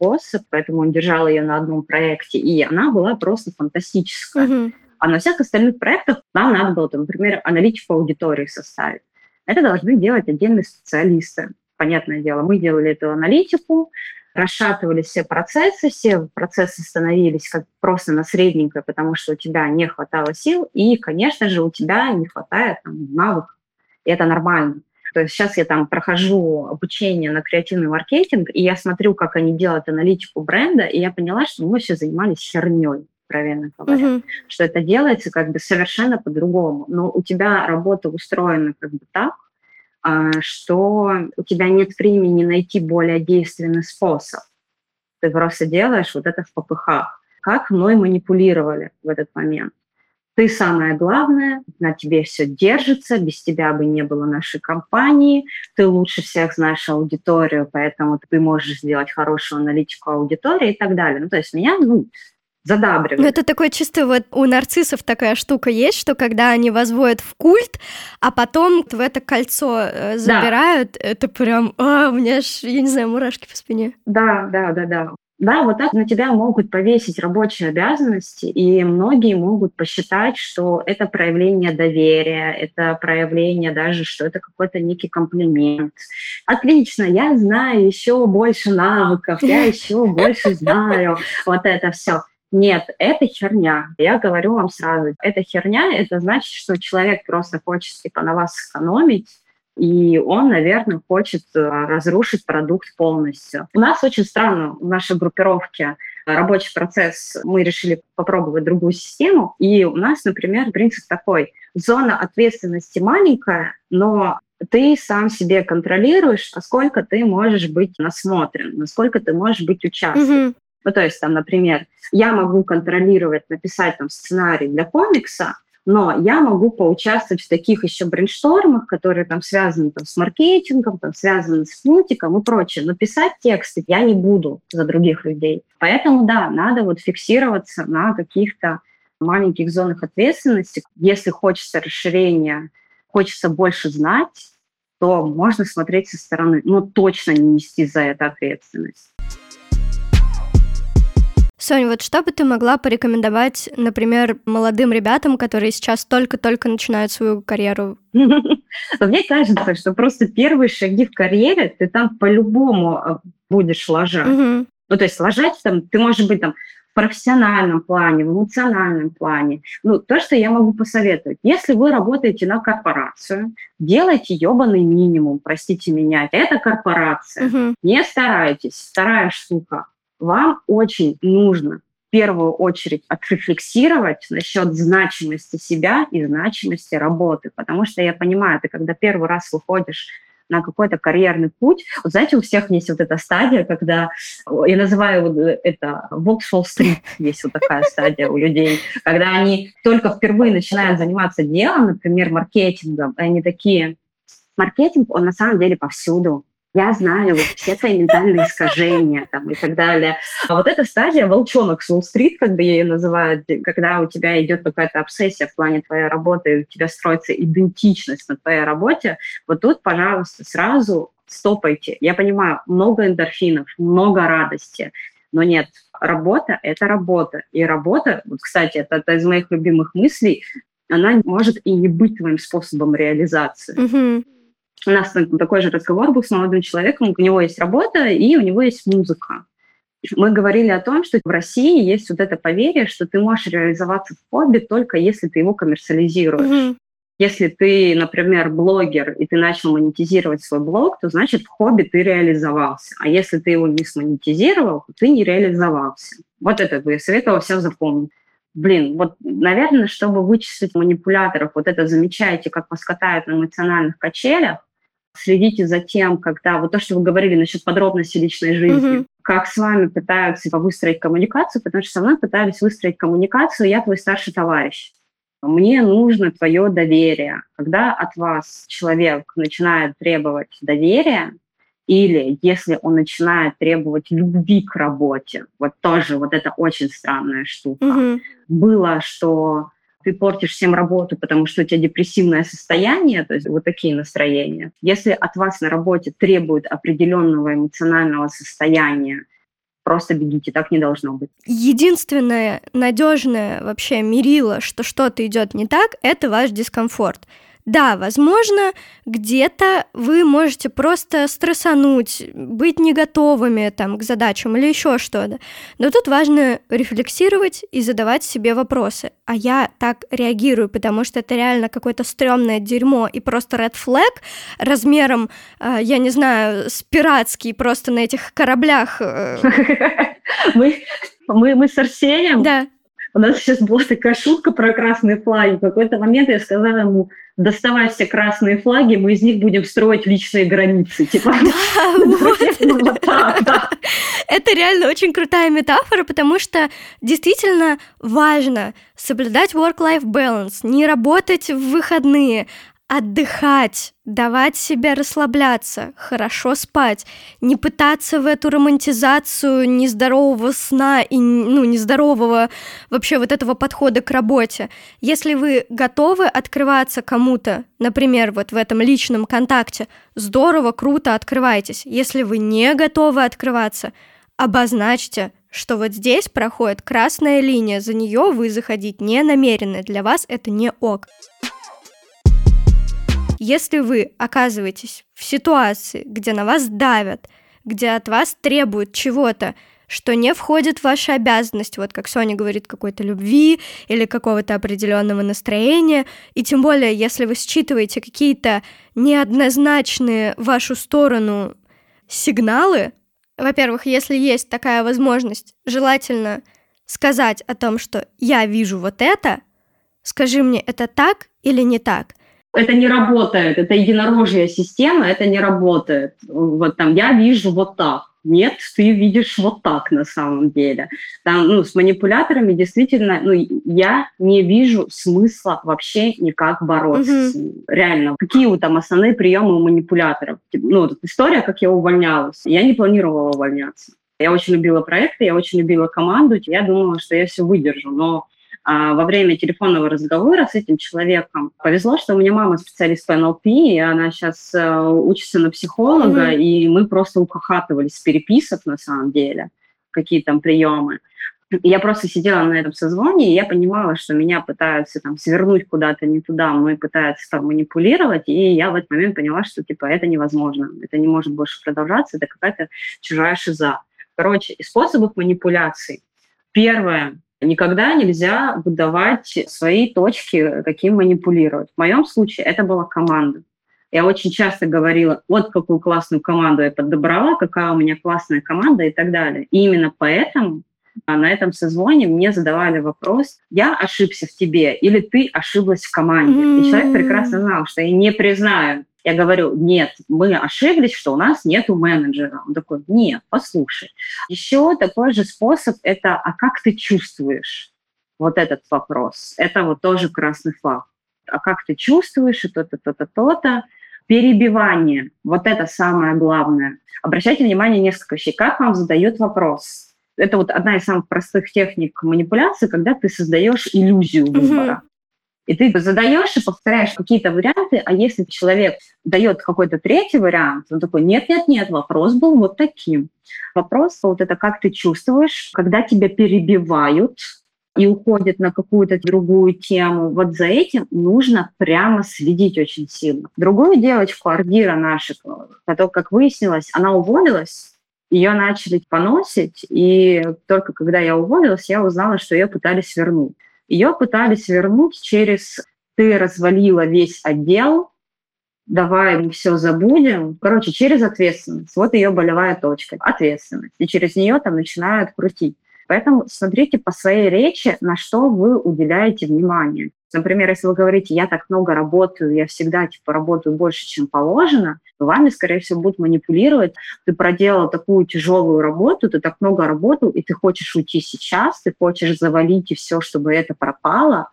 босса, поэтому он держал ее на одном проекте, и она была просто фантастическая. Mm-hmm. А на всех остальных проектах нам надо было, там, например, аналитику аудитории составить. Это должны делать отдельные специалисты. Понятное дело, мы делали эту аналитику, расшатывались все процессы, все процессы становились как просто на средненькое, потому что у тебя не хватало сил, и, конечно же, у тебя не хватает там, навыков. И это нормально. То есть сейчас я там прохожу обучение на креативный маркетинг, и я смотрю, как они делают аналитику бренда, и я поняла, что мы все занимались херней, правильно говоря, uh-huh. что это делается как бы совершенно по-другому. Но у тебя работа устроена как бы так, что у тебя нет времени найти более действенный способ. Ты просто делаешь вот это в попыхах. Как мной манипулировали в этот момент. Ты самое главное, на тебе все держится, без тебя бы не было нашей компании, ты лучше всех знаешь аудиторию, поэтому ты можешь сделать хорошую аналитику аудитории и так далее. Ну, то есть меня, ну, задабривают. Ну, это такое чисто вот у нарциссов такая штука есть, что когда они возводят в культ, а потом в это кольцо э, забирают, да. это прям, а, у меня аж, я не знаю, мурашки по спине. Да, да, да, да. Да, вот так на тебя могут повесить рабочие обязанности, и многие могут посчитать, что это проявление доверия, это проявление даже, что это какой-то некий комплимент. Отлично, я знаю еще больше навыков, я еще больше знаю вот это все. Нет, это херня. Я говорю вам сразу, это херня, это значит, что человек просто хочет типа, на вас сэкономить, и он, наверное, хочет э, разрушить продукт полностью. У нас очень странно в нашей группировке рабочий процесс, мы решили попробовать другую систему, и у нас, например, принцип такой, зона ответственности маленькая, но ты сам себе контролируешь, насколько ты можешь быть насмотрен, насколько ты можешь быть участником. Mm-hmm. Ну, то есть, там, например, я могу контролировать, написать там сценарий для комикса, но я могу поучаствовать в таких еще брейнштормах, которые там связаны там, с маркетингом, там, связаны с мультиком и прочее. Но писать тексты я не буду за других людей. Поэтому, да, надо вот фиксироваться на каких-то маленьких зонах ответственности. Если хочется расширения, хочется больше знать, то можно смотреть со стороны, но точно не нести за это ответственность. Соня, вот что бы ты могла порекомендовать, например, молодым ребятам, которые сейчас только-только начинают свою карьеру? Мне кажется, что просто первые шаги в карьере ты там по-любому э, будешь ложать. Ну, то есть ложать там, ты можешь быть там в профессиональном плане, в эмоциональном плане. Ну, то, что я могу посоветовать. Если вы работаете на корпорацию, делайте ебаный минимум, простите меня. Это корпорация. Угу. Не старайтесь. Вторая штука вам очень нужно в первую очередь отрефлексировать насчет значимости себя и значимости работы. Потому что я понимаю, ты когда первый раз выходишь на какой-то карьерный путь. Вот знаете, у всех есть вот эта стадия, когда, я называю вот это Vauxhall Street, есть вот такая стадия у людей, когда они только впервые начинают заниматься делом, например, маркетингом, и они такие, маркетинг, он на самом деле повсюду я знаю вот все твои ментальные искажения там, и так далее. А вот эта стадия волчонок с как бы ее называют, когда у тебя идет какая-то обсессия в плане твоей работы, у тебя строится идентичность на твоей работе, вот тут, пожалуйста, сразу стопайте. Я понимаю, много эндорфинов, много радости, но нет, работа — это работа. И работа, вот, кстати, это одна из моих любимых мыслей, она может и не быть твоим способом реализации. Mm-hmm у нас такой же разговор был с молодым человеком, у него есть работа и у него есть музыка. Мы говорили о том, что в России есть вот это поверье, что ты можешь реализоваться в хобби только если ты его коммерциализируешь. Mm-hmm. Если ты, например, блогер, и ты начал монетизировать свой блог, то значит в хобби ты реализовался. А если ты его не смонетизировал, то ты не реализовался. Вот это бы я советовала всем запомнить. Блин, вот, наверное, чтобы вычислить манипуляторов, вот это замечаете, как вас катают на эмоциональных качелях, следите за тем, когда вот то, что вы говорили насчет подробностей личной жизни, mm-hmm. как с вами пытаются выстроить коммуникацию, потому что со мной пытались выстроить коммуникацию, я твой старший товарищ. Мне нужно твое доверие. Когда от вас человек начинает требовать доверия, или если он начинает требовать любви к работе, вот тоже вот это очень странная штука. Mm-hmm. Было, что ты портишь всем работу, потому что у тебя депрессивное состояние, то есть вот такие настроения. Если от вас на работе требуют определенного эмоционального состояния, просто бегите, так не должно быть. Единственное надежное вообще мерило, что что-то идет не так, это ваш дискомфорт. Да, возможно, где-то вы можете просто стрессануть, быть не готовыми там, к задачам или еще что-то. Но тут важно рефлексировать и задавать себе вопросы. А я так реагирую, потому что это реально какое-то стрёмное дерьмо и просто red flag размером, э, я не знаю, с пиратский просто на этих кораблях. Э. Мы, мы, мы с Арсением да. У нас сейчас была такая шутка про красные флаги. В какой-то момент я сказала ему, доставай все красные флаги, мы из них будем строить личные границы. Типа, Это реально очень крутая метафора, потому что действительно важно соблюдать work-life balance, не работать в выходные, отдыхать, давать себе расслабляться, хорошо спать, не пытаться в эту романтизацию нездорового сна и ну, нездорового вообще вот этого подхода к работе. Если вы готовы открываться кому-то, например, вот в этом личном контакте, здорово, круто открывайтесь. Если вы не готовы открываться, обозначьте, что вот здесь проходит красная линия, за нее вы заходить не намерены, для вас это не ок. Если вы оказываетесь в ситуации, где на вас давят, где от вас требуют чего-то, что не входит в ваши обязанности, вот как Соня говорит, какой-то любви или какого-то определенного настроения, и тем более, если вы считываете какие-то неоднозначные в вашу сторону сигналы, во-первых, если есть такая возможность, желательно сказать о том, что я вижу вот это, скажи мне, это так или не так – это не работает, это единорожья система, это не работает. Вот там я вижу вот так. Нет, ты видишь вот так на самом деле. Там, ну, с манипуляторами действительно, ну, я не вижу смысла вообще никак бороться mm-hmm. с ним. Реально. Какие там основные приемы у манипуляторов? Ну, вот история, как я увольнялась. Я не планировала увольняться. Я очень любила проекты, я очень любила команду, я думала, что я все выдержу, но во время телефонного разговора с этим человеком повезло, что у меня мама специалист по НЛП, и она сейчас э, учится на психолога, mm-hmm. и мы просто ухахатывались с переписок на самом деле, какие там приемы. Я просто сидела на этом созвоне, и я понимала, что меня пытаются там свернуть куда-то не туда, мной пытаются там манипулировать, и я в этот момент поняла, что типа это невозможно, это не может больше продолжаться, это какая-то чужая шиза. Короче, способов манипуляции. Первое Никогда нельзя выдавать свои точки, каким манипулировать. В моем случае это была команда. Я очень часто говорила, вот какую классную команду я подобрала, какая у меня классная команда и так далее. И именно поэтому а, на этом созвоне мне задавали вопрос, я ошибся в тебе или ты ошиблась в команде. Mm-hmm. И человек прекрасно знал, что я не признаю я говорю, нет, мы ошиблись, что у нас нету менеджера. Он такой, нет, послушай. Еще такой же способ – это, а как ты чувствуешь? Вот этот вопрос. Это вот тоже красный флаг. А как ты чувствуешь, и то-то, то-то, то-то. Перебивание. Вот это самое главное. Обращайте внимание несколько вещей. Как вам задают вопрос? Это вот одна из самых простых техник манипуляции, когда ты создаешь иллюзию выбора. Mm-hmm. И ты задаешь и повторяешь какие-то варианты, а если человек дает какой-то третий вариант, он такой, нет-нет-нет, вопрос был вот таким. Вопрос вот это как ты чувствуешь, когда тебя перебивают, и уходит на какую-то другую тему, вот за этим нужно прямо следить очень сильно. Другую девочку, Ардира наша, потом, как выяснилось, она уволилась, ее начали поносить, и только когда я уволилась, я узнала, что ее пытались вернуть. Ее пытались вернуть через «ты развалила весь отдел», давай мы все забудем. Короче, через ответственность. Вот ее болевая точка. Ответственность. И через нее там начинают крутить. Поэтому смотрите по своей речи, на что вы уделяете внимание. Например, если вы говорите, я так много работаю, я всегда типа работаю больше, чем положено, то вами, скорее всего, будут манипулировать. Ты проделал такую тяжелую работу, ты так много работал, и ты хочешь уйти сейчас, ты хочешь завалить и все, чтобы это пропало.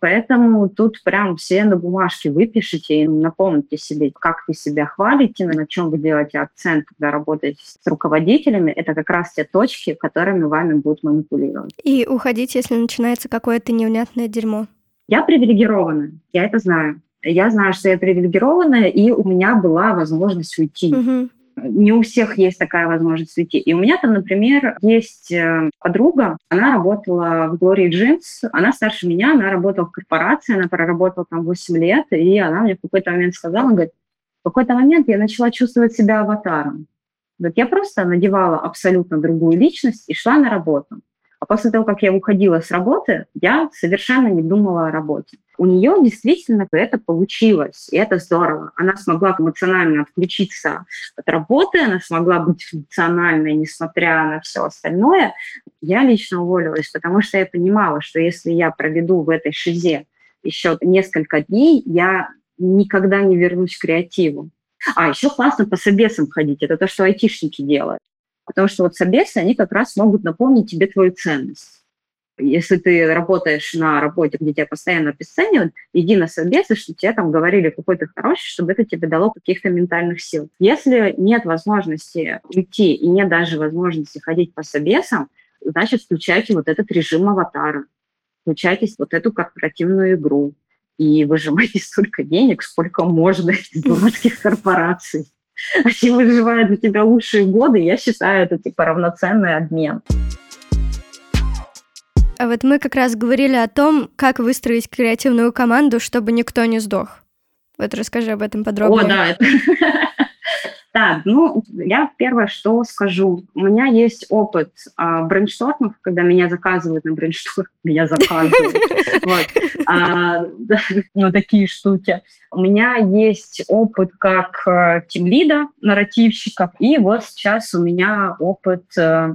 Поэтому тут прям все на бумажке выпишите и напомните себе, как вы себя хвалите, на чем вы делаете акцент, когда работаете с руководителями. Это как раз те точки, которыми вами будут манипулировать. И уходить, если начинается какое-то невнятное дерьмо. Я привилегированная, я это знаю. Я знаю, что я привилегированная, и у меня была возможность уйти. Угу. Не у всех есть такая возможность уйти. И у меня там, например, есть э, подруга, она работала в Glory Jeans, она старше меня, она работала в корпорации, она проработала там 8 лет, и она мне в какой-то момент сказала, говорит, в какой-то момент я начала чувствовать себя аватаром. Говорит, я просто надевала абсолютно другую личность и шла на работу. А после того, как я уходила с работы, я совершенно не думала о работе. У нее действительно это получилось, и это здорово. Она смогла эмоционально отключиться от работы, она смогла быть функциональной, несмотря на все остальное. Я лично уволилась, потому что я понимала, что если я проведу в этой шизе еще несколько дней, я никогда не вернусь к креативу. А, еще классно по собесам ходить. Это то, что айтишники делают. Потому что вот собесы, они как раз могут напомнить тебе твою ценность. Если ты работаешь на работе, где тебя постоянно обесценивают, иди на собесы, что тебе там говорили какой то хороший, чтобы это тебе дало каких-то ментальных сил. Если нет возможности уйти и нет даже возможности ходить по собесам, значит, включайте вот этот режим аватара, включайте вот эту корпоративную игру и выжимайте столько денег, сколько можно из дурацких корпораций. Они выживают у тебя лучшие годы, я считаю, это типа равноценный обмен. А вот мы как раз говорили о том, как выстроить креативную команду, чтобы никто не сдох. Вот расскажи об этом подробнее. О, да, Так, ну, я первое, что скажу. У меня есть опыт а, брейнштормов, когда меня заказывают на брейншторм. Меня заказывают. Вот. А, ну, такие штуки. У меня есть опыт как э, тимлида, нарративщиков, и вот сейчас у меня опыт э,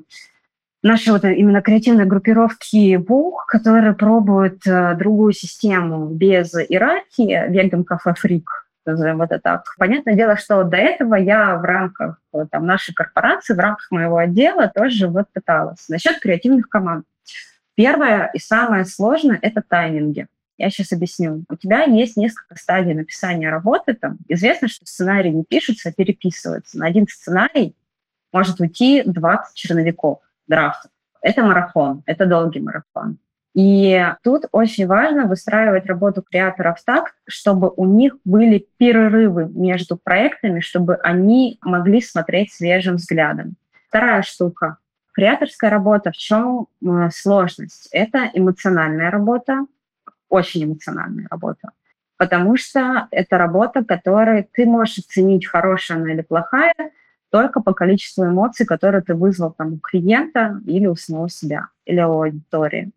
нашей вот именно креативной группировки ВУХ, которые пробуют э, другую систему без иерархии, Веган Кафе Фрик, назовем это так. Понятное дело, что до этого я в рамках там, нашей корпорации, в рамках моего отдела тоже вот пыталась. Насчет креативных команд. Первое и самое сложное – это тайминги. Я сейчас объясню. У тебя есть несколько стадий написания работы. Там. Известно, что сценарий не пишется, а переписывается. На один сценарий может уйти 20 черновиков драфтов. Это марафон, это долгий марафон. И тут очень важно выстраивать работу креаторов так, чтобы у них были перерывы между проектами, чтобы они могли смотреть свежим взглядом. Вторая штука. Креаторская работа, в чем э, сложность? Это эмоциональная работа, очень эмоциональная работа. Потому что это работа, которой ты можешь оценить, хорошая она или плохая, только по количеству эмоций, которые ты вызвал там, у клиента или у самого себя, или у аудитории.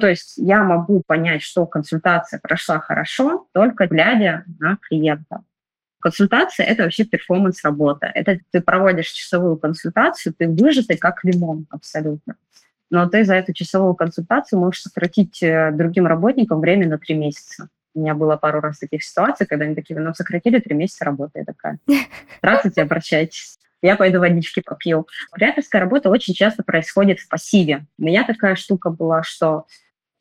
То есть я могу понять, что консультация прошла хорошо, только глядя на клиента. Консультация – это вообще перформанс-работа. Это ты проводишь часовую консультацию, ты выжатый как лимон абсолютно. Но ты за эту часовую консультацию можешь сократить э, другим работникам время на три месяца. У меня было пару раз таких ситуаций, когда они такие, ну, сократили три месяца работы. Я такая, здравствуйте, обращайтесь. Я пойду водички попью. Креаторская работа очень часто происходит в пассиве. У меня такая штука была, что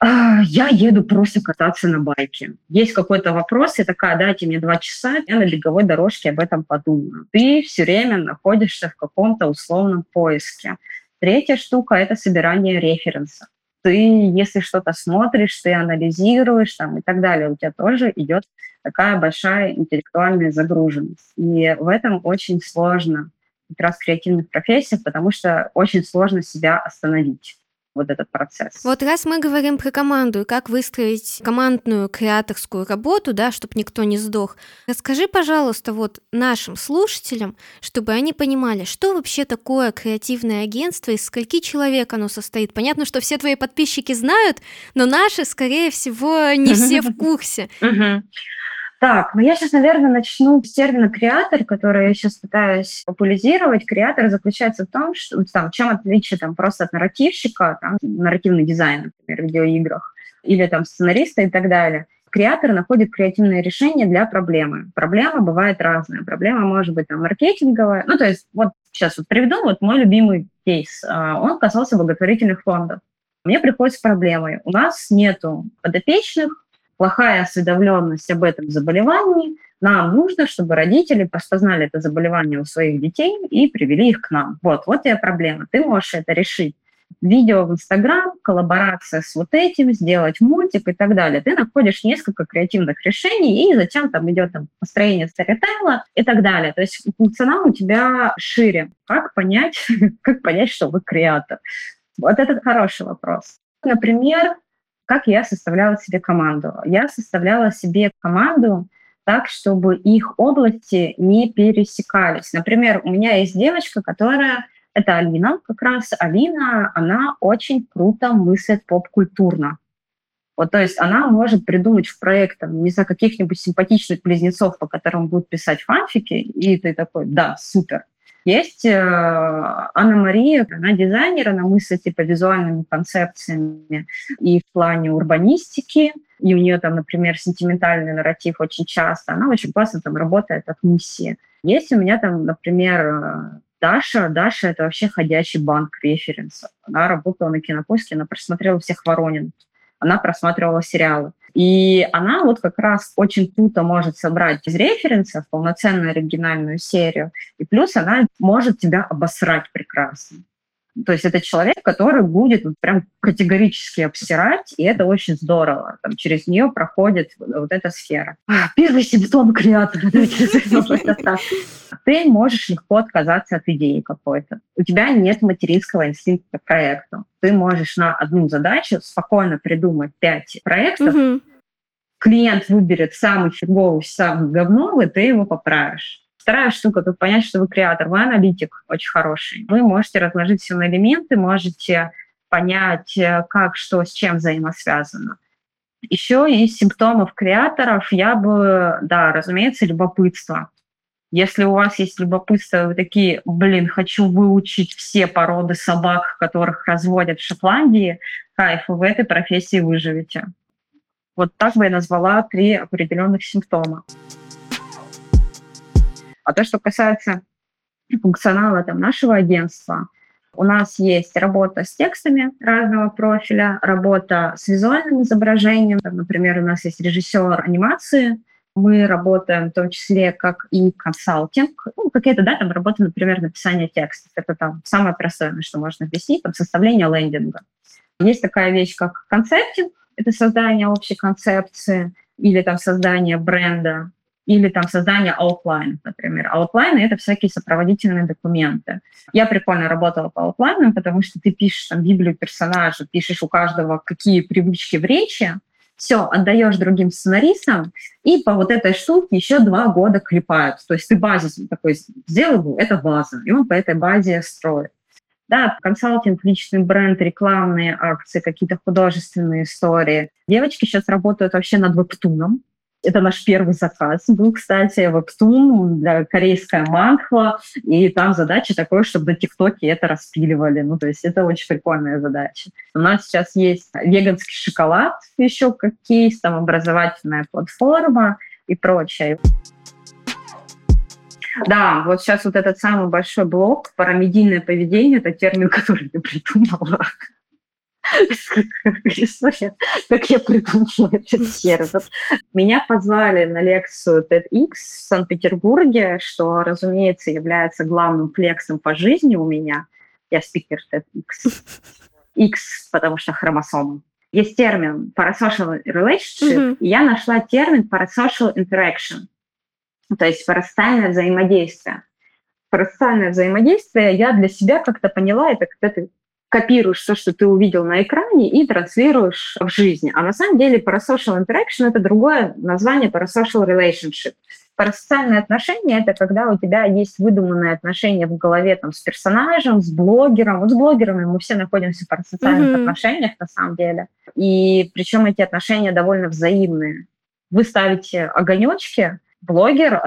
я еду просто кататься на байке. Есть какой-то вопрос, я такая, дайте мне два часа, я на беговой дорожке об этом подумаю. Ты все время находишься в каком-то условном поиске. Третья штука – это собирание референсов. Ты, если что-то смотришь, ты анализируешь там, и так далее, у тебя тоже идет такая большая интеллектуальная загруженность. И в этом очень сложно как раз в креативных профессиях, потому что очень сложно себя остановить вот этот процесс. Вот раз мы говорим про команду и как выстроить командную креаторскую работу, да, чтобы никто не сдох, расскажи, пожалуйста, вот нашим слушателям, чтобы они понимали, что вообще такое креативное агентство, из скольки человек оно состоит. Понятно, что все твои подписчики знают, но наши, скорее всего, не все в курсе. Так, ну я сейчас, наверное, начну с термина креатор, который я сейчас пытаюсь популяризировать. Креатор заключается в том, что там, чем отличие там, просто от нарративщика, там, нарративный дизайн, например, в видеоиграх, или там сценариста и так далее. Креатор находит креативное решение для проблемы. Проблема бывает разная. Проблема может быть там маркетинговая. Ну, то есть вот сейчас вот приведу вот мой любимый кейс. А, он касался благотворительных фондов. Мне приходит с проблемой. У нас нету подопечных, плохая осведомленность об этом заболевании, нам нужно, чтобы родители распознали это заболевание у своих детей и привели их к нам. Вот, вот и проблема. Ты можешь это решить. Видео в Инстаграм, коллаборация с вот этим, сделать мультик и так далее. Ты находишь несколько креативных решений, и затем там идет там, построение сторителла и так далее. То есть функционал у тебя шире. Как понять, как понять, что вы креатор? Вот это хороший вопрос. Например, как я составляла себе команду? Я составляла себе команду так, чтобы их области не пересекались. Например, у меня есть девочка, которая это Алина, как раз Алина, она очень круто мыслит поп-культурно. Вот, то есть она может придумать в проект, там, не знаю, каких-нибудь симпатичных близнецов, по которым будут писать фанфики, и ты такой, да, супер. Есть э, Анна-Мария, она дизайнер, она мыслит типа визуальными концепциями и в плане урбанистики, и у нее там, например, сентиментальный нарратив очень часто, она очень классно там работает от миссии. Есть у меня там, например, э, Даша. Даша — это вообще ходячий банк референсов. Она работала на кинопоиске, она просмотрела всех Воронин, она просматривала сериалы. И она вот как раз очень круто может собрать из референсов полноценную оригинальную серию. И плюс она может тебя обосрать прекрасно. То есть это человек, который будет вот прям категорически обсирать, и это очень здорово. Там, через нее проходит вот эта сфера. А, первый симптом креатора. Ты можешь легко отказаться от идеи какой-то. У тебя нет материнского инстинкта к проекту. Ты можешь на одну задачу спокойно придумать пять проектов, клиент выберет самый фиговый, самый говновый, ты его поправишь Вторая штука, как понять, что вы креатор. Вы аналитик очень хороший. Вы можете разложить все на элементы, можете понять, э, как, что, с чем взаимосвязано. Еще из симптомов креаторов я бы, да, разумеется, любопытство. Если у вас есть любопытство, вы такие, блин, хочу выучить все породы собак, которых разводят в Шотландии, кайф, вы в этой профессии выживете. Вот так бы я назвала три определенных симптома. А то, что касается функционала там, нашего агентства, у нас есть работа с текстами разного профиля, работа с визуальным изображением. Там, например, у нас есть режиссер анимации, мы работаем в том числе как и консалтинг, ну, какие-то, да, там работа, например, написание текстов. Это там самое простое, что можно объяснить, там составление лендинга. Есть такая вещь, как концептинг, это создание общей концепции или там создание бренда или там создание outline, например. Outline ы — это всякие сопроводительные документы. Я прикольно работала по outline ам, потому что ты пишешь там библию персонажа, пишешь у каждого, какие привычки в речи, все, отдаешь другим сценаристам, и по вот этой штуке еще два года клепают. То есть ты базис такой сделал, это база, и он по этой базе строит. Да, консалтинг, личный бренд, рекламные акции, какие-то художественные истории. Девочки сейчас работают вообще над вебтуном, это наш первый заказ был, кстати, вебтун для корейская манхва, и там задача такая, чтобы на ТикТоке это распиливали. Ну, то есть это очень прикольная задача. У нас сейчас есть веганский шоколад еще как кейс, там образовательная платформа и прочее. Да, вот сейчас вот этот самый большой блок парамедийное поведение, это термин, который я придумала как я придумала этот сервис. Меня позвали на лекцию TEDx в Санкт-Петербурге, что, разумеется, является главным флексом по жизни у меня. Я спикер TEDx. X, потому что хромосомы. Есть термин parasocial relationship, mm-hmm. и я нашла термин parasocial interaction, то есть парасоциальное взаимодействие. Парасоциальное взаимодействие я для себя как-то поняла, это когда ты копируешь то, что ты увидел на экране, и транслируешь в жизни. А на самом деле parasocial interaction — это другое название parasocial relationship. Парасоциальные отношения — это когда у тебя есть выдуманные отношения в голове там, с персонажем, с блогером. Вот с блогерами мы все находимся в парасоциальных mm-hmm. отношениях на самом деле. И причем эти отношения довольно взаимные. Вы ставите огонечки, блогер,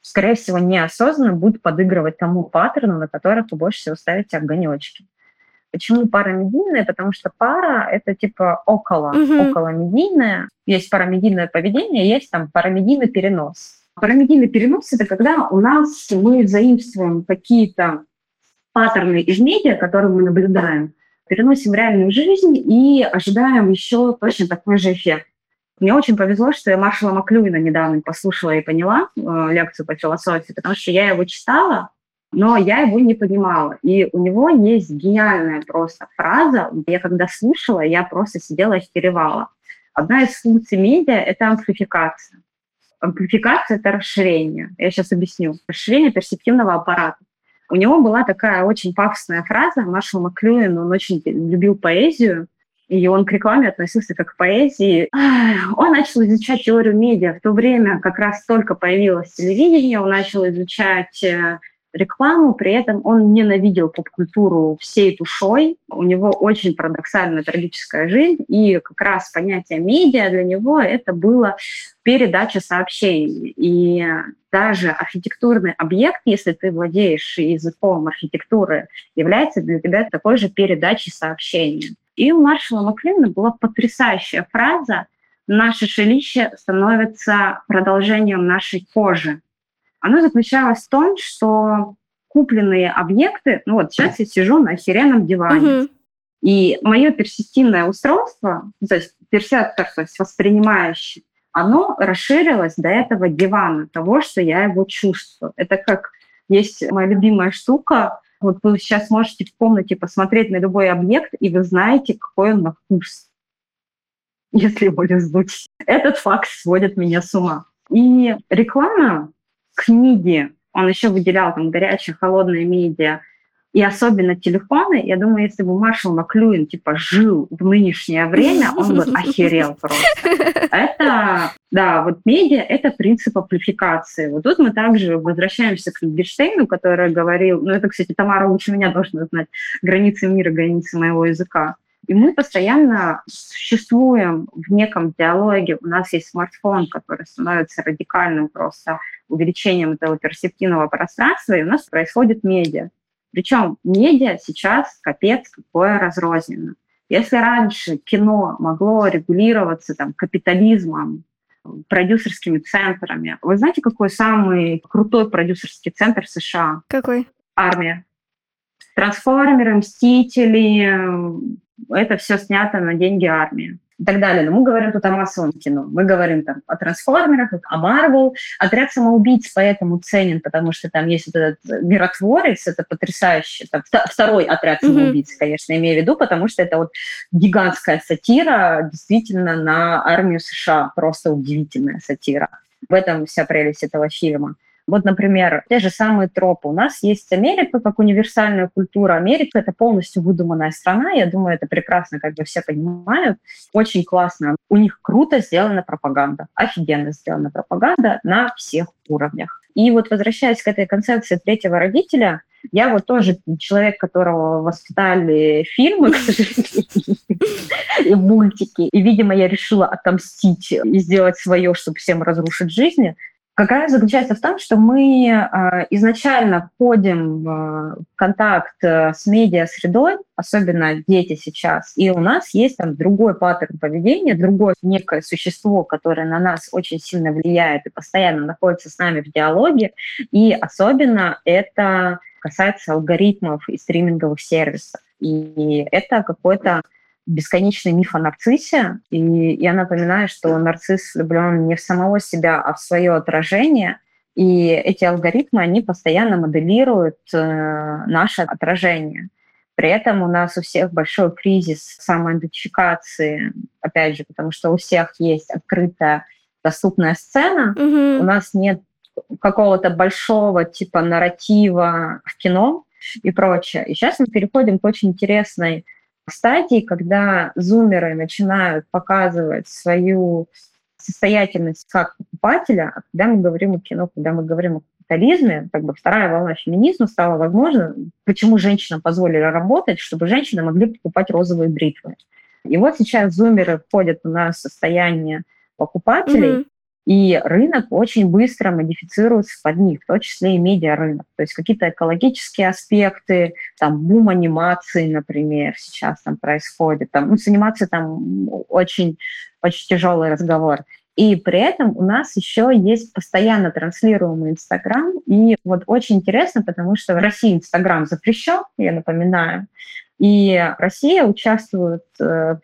скорее всего, неосознанно будет подыгрывать тому паттерну, на которых вы больше всего ставите огонечки. Почему парамедийное? Потому что пара — это типа около, угу. околомедийное. Есть парамедийное поведение, есть там парамедийный перенос. Парамедийный перенос — это когда у нас мы заимствуем какие-то паттерны из медиа, которые мы наблюдаем, переносим в реальную жизнь и ожидаем еще точно такой же эффект. Мне очень повезло, что я Маршала Маклюина недавно послушала и поняла э, лекцию по философии, потому что я его читала, но я его не понимала. И у него есть гениальная просто фраза. Я когда слушала, я просто сидела и охеревала. Одна из функций медиа — это амплификация. Амплификация — это расширение. Я сейчас объясню. Расширение персептивного аппарата. У него была такая очень пафосная фраза. Маршал Маклюин, он очень любил поэзию, и он к рекламе относился как к поэзии. Он начал изучать теорию медиа. В то время как раз только появилось телевидение, он начал изучать э, рекламу, при этом он ненавидел поп-культуру всей душой. У него очень парадоксальная трагическая жизнь, и как раз понятие медиа для него это было передача сообщений. И даже архитектурный объект, если ты владеешь языком архитектуры, является для тебя такой же передачей сообщений. И у Маршала Маклина была потрясающая фраза «Наше жилище становится продолжением нашей кожи» оно заключалось в том, что купленные объекты, ну вот сейчас я сижу на охеренном диване, uh-huh. и мое персистивное устройство, то есть персептор, то есть воспринимающий, оно расширилось до этого дивана, того, что я его чувствую. Это как есть моя любимая штука, вот вы сейчас можете в комнате посмотреть на любой объект, и вы знаете, какой он на вкус, если его лизнуть. Этот факт сводит меня с ума. И реклама книги, он еще выделял там горячие, холодные медиа, И особенно телефоны, я думаю, если бы Маршал Маклюин типа жил в нынешнее время, он бы охерел просто. Это, да, вот медиа — это принцип амплификации. Вот тут мы также возвращаемся к Wittgensteinu, который говорил, ну это, кстати, Тамара лучше меня должна знать, границы мира, границы моего языка. И мы постоянно существуем в неком диалоге. У нас есть смартфон, который становится радикальным просто увеличением этого перцептивного пространства, и у нас происходит медиа. Причем медиа сейчас капец какое разрозненно. Если раньше кино могло регулироваться там, капитализмом, продюсерскими центрами, вы знаете, какой самый крутой продюсерский центр США? Какой? Армия. Трансформеры, Мстители, это все снято на деньги армии и так далее. Но мы говорим тут о массовом кино. Мы говорим там о трансформерах, о Марвел. Отряд самоубийц поэтому ценен, потому что там есть вот этот миротворец, это потрясающе. Там, второй отряд самоубийц, mm-hmm. конечно, имею в виду, потому что это вот гигантская сатира действительно на армию США. Просто удивительная сатира. В этом вся прелесть этого фильма. Вот, например, те же самые тропы. У нас есть Америка как универсальная культура. Америка — это полностью выдуманная страна. Я думаю, это прекрасно как бы все понимают. Очень классно. У них круто сделана пропаганда. Офигенно сделана пропаганда на всех уровнях. И вот возвращаясь к этой концепции третьего родителя, я вот тоже человек, которого воспитали фильмы, к сожалению, и мультики. И, видимо, я решила отомстить и сделать свое, чтобы всем разрушить жизни какая заключается в том, что мы э, изначально входим в контакт э, с медиа-средой, особенно дети сейчас, и у нас есть там другой паттерн поведения, другое некое существо, которое на нас очень сильно влияет и постоянно находится с нами в диалоге, и особенно это касается алгоритмов и стриминговых сервисов. И это какой-то бесконечный миф о нарциссе, и я напоминаю, что нарцисс влюблен не в самого себя, а в свое отражение, и эти алгоритмы, они постоянно моделируют э, наше отражение. При этом у нас у всех большой кризис самоидентификации, опять же, потому что у всех есть открытая доступная сцена, mm-hmm. у нас нет какого-то большого типа нарратива в кино и прочее. И сейчас мы переходим к очень интересной стадии, когда зумеры начинают показывать свою состоятельность как покупателя, а когда мы говорим о кино, когда мы говорим о капитализме, как бы вторая волна феминизма стала возможна. Почему женщинам позволили работать, чтобы женщины могли покупать розовые бритвы. И вот сейчас зумеры входят в состояние покупателей, mm-hmm. И рынок очень быстро модифицируется под них, в том числе и медиарынок. То есть какие-то экологические аспекты, там бум анимации, например, сейчас там происходит. Там, ну, с анимацией там очень, очень тяжелый разговор. И при этом у нас еще есть постоянно транслируемый Инстаграм. И вот очень интересно, потому что в России Инстаграм запрещен, я напоминаю, и Россия участвует э,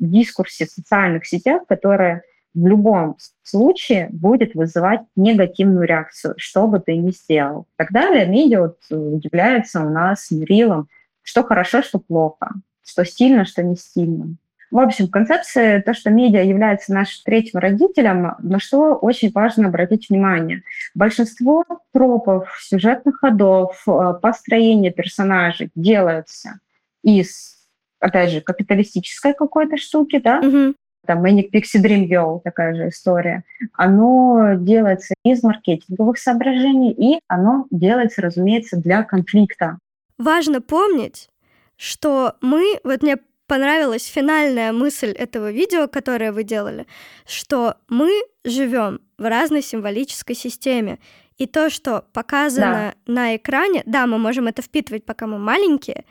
в дискурсе социальных сетях, которые в любом случае будет вызывать негативную реакцию, что бы ты ни сделал. Так далее. Медиа вот э, является у нас мерилом, что хорошо, что плохо, что стильно, что не стильно. В общем, концепция, то, что медиа является нашим третьим родителем, на что очень важно обратить внимание. Большинство тропов, сюжетных ходов, э, построения персонажей делаются из, опять же, капиталистической какой-то штуки, да, угу там Manic Pixie Dream Girl, такая же история, оно делается из маркетинговых соображений, и оно делается, разумеется, для конфликта. Важно помнить, что мы, вот мне понравилась финальная мысль этого видео, которое вы делали, что мы живем в разной символической системе. И то, что показано да. на экране, да, мы можем это впитывать, пока мы маленькие,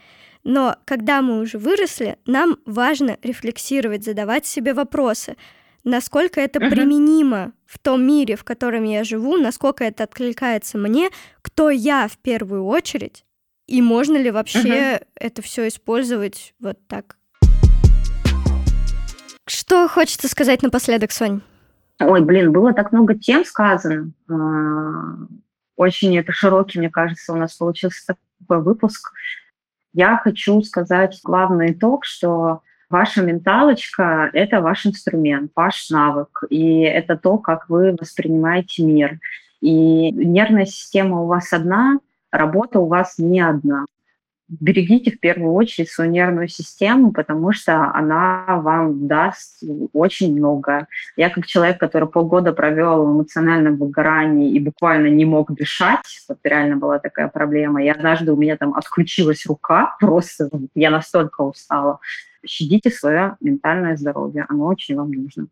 но когда мы уже выросли, нам важно рефлексировать, задавать себе вопросы, насколько это uh-huh. применимо в том мире, в котором я живу, насколько это откликается мне, кто я в первую очередь, и можно ли вообще uh-huh. это все использовать вот так. Что хочется сказать напоследок, Сонь? Ой, блин, было так много тем сказано. А, очень это широкий, мне кажется, у нас получился такой выпуск. Я хочу сказать главный итог, что ваша менталочка — это ваш инструмент, ваш навык, и это то, как вы воспринимаете мир. И нервная система у вас одна, работа у вас не одна. Берегите в первую очередь свою нервную систему, потому что она вам даст очень много. Я как человек, который полгода провел в эмоциональном выгорании и буквально не мог дышать, вот реально была такая проблема, и однажды у меня там отключилась рука, просто я настолько устала. Щадите свое ментальное здоровье, оно очень вам нужно.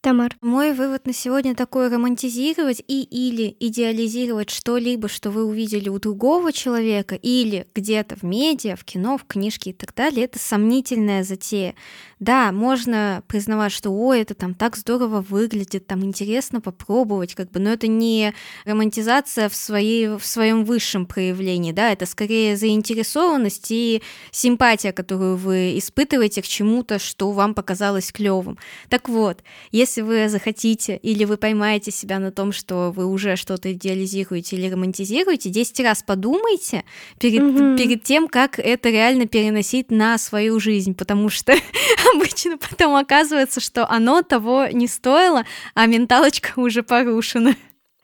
Тамар. Мой вывод на сегодня такой романтизировать и или идеализировать что-либо, что вы увидели у другого человека, или где-то в медиа, в кино, в книжке и так далее, это сомнительная затея. Да, можно признавать, что ой, это там так здорово выглядит, там интересно попробовать, как бы, но это не романтизация в, своей, в своем высшем проявлении, да, это скорее заинтересованность и симпатия, которую вы испытываете к чему-то, что вам показалось клевым. Так вот, если если вы захотите или вы поймаете себя на том, что вы уже что-то идеализируете или романтизируете, 10 раз подумайте перед, угу. перед тем, как это реально переносить на свою жизнь, потому что обычно потом оказывается, что оно того не стоило, а менталочка уже порушена.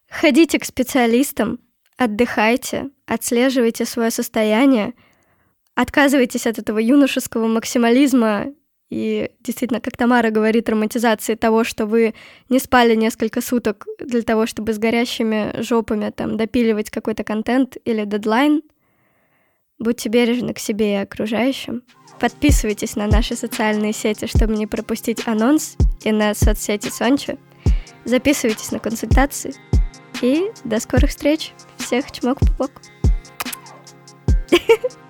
Ходите к специалистам, отдыхайте, отслеживайте свое состояние, отказывайтесь от этого юношеского максимализма и действительно, как Тамара говорит, романтизации того, что вы не спали несколько суток для того, чтобы с горящими жопами там допиливать какой-то контент или дедлайн, будьте бережны к себе и окружающим. Подписывайтесь на наши социальные сети, чтобы не пропустить анонс, и на соцсети Сончи. Записывайтесь на консультации. И до скорых встреч. Всех чмок в пупок.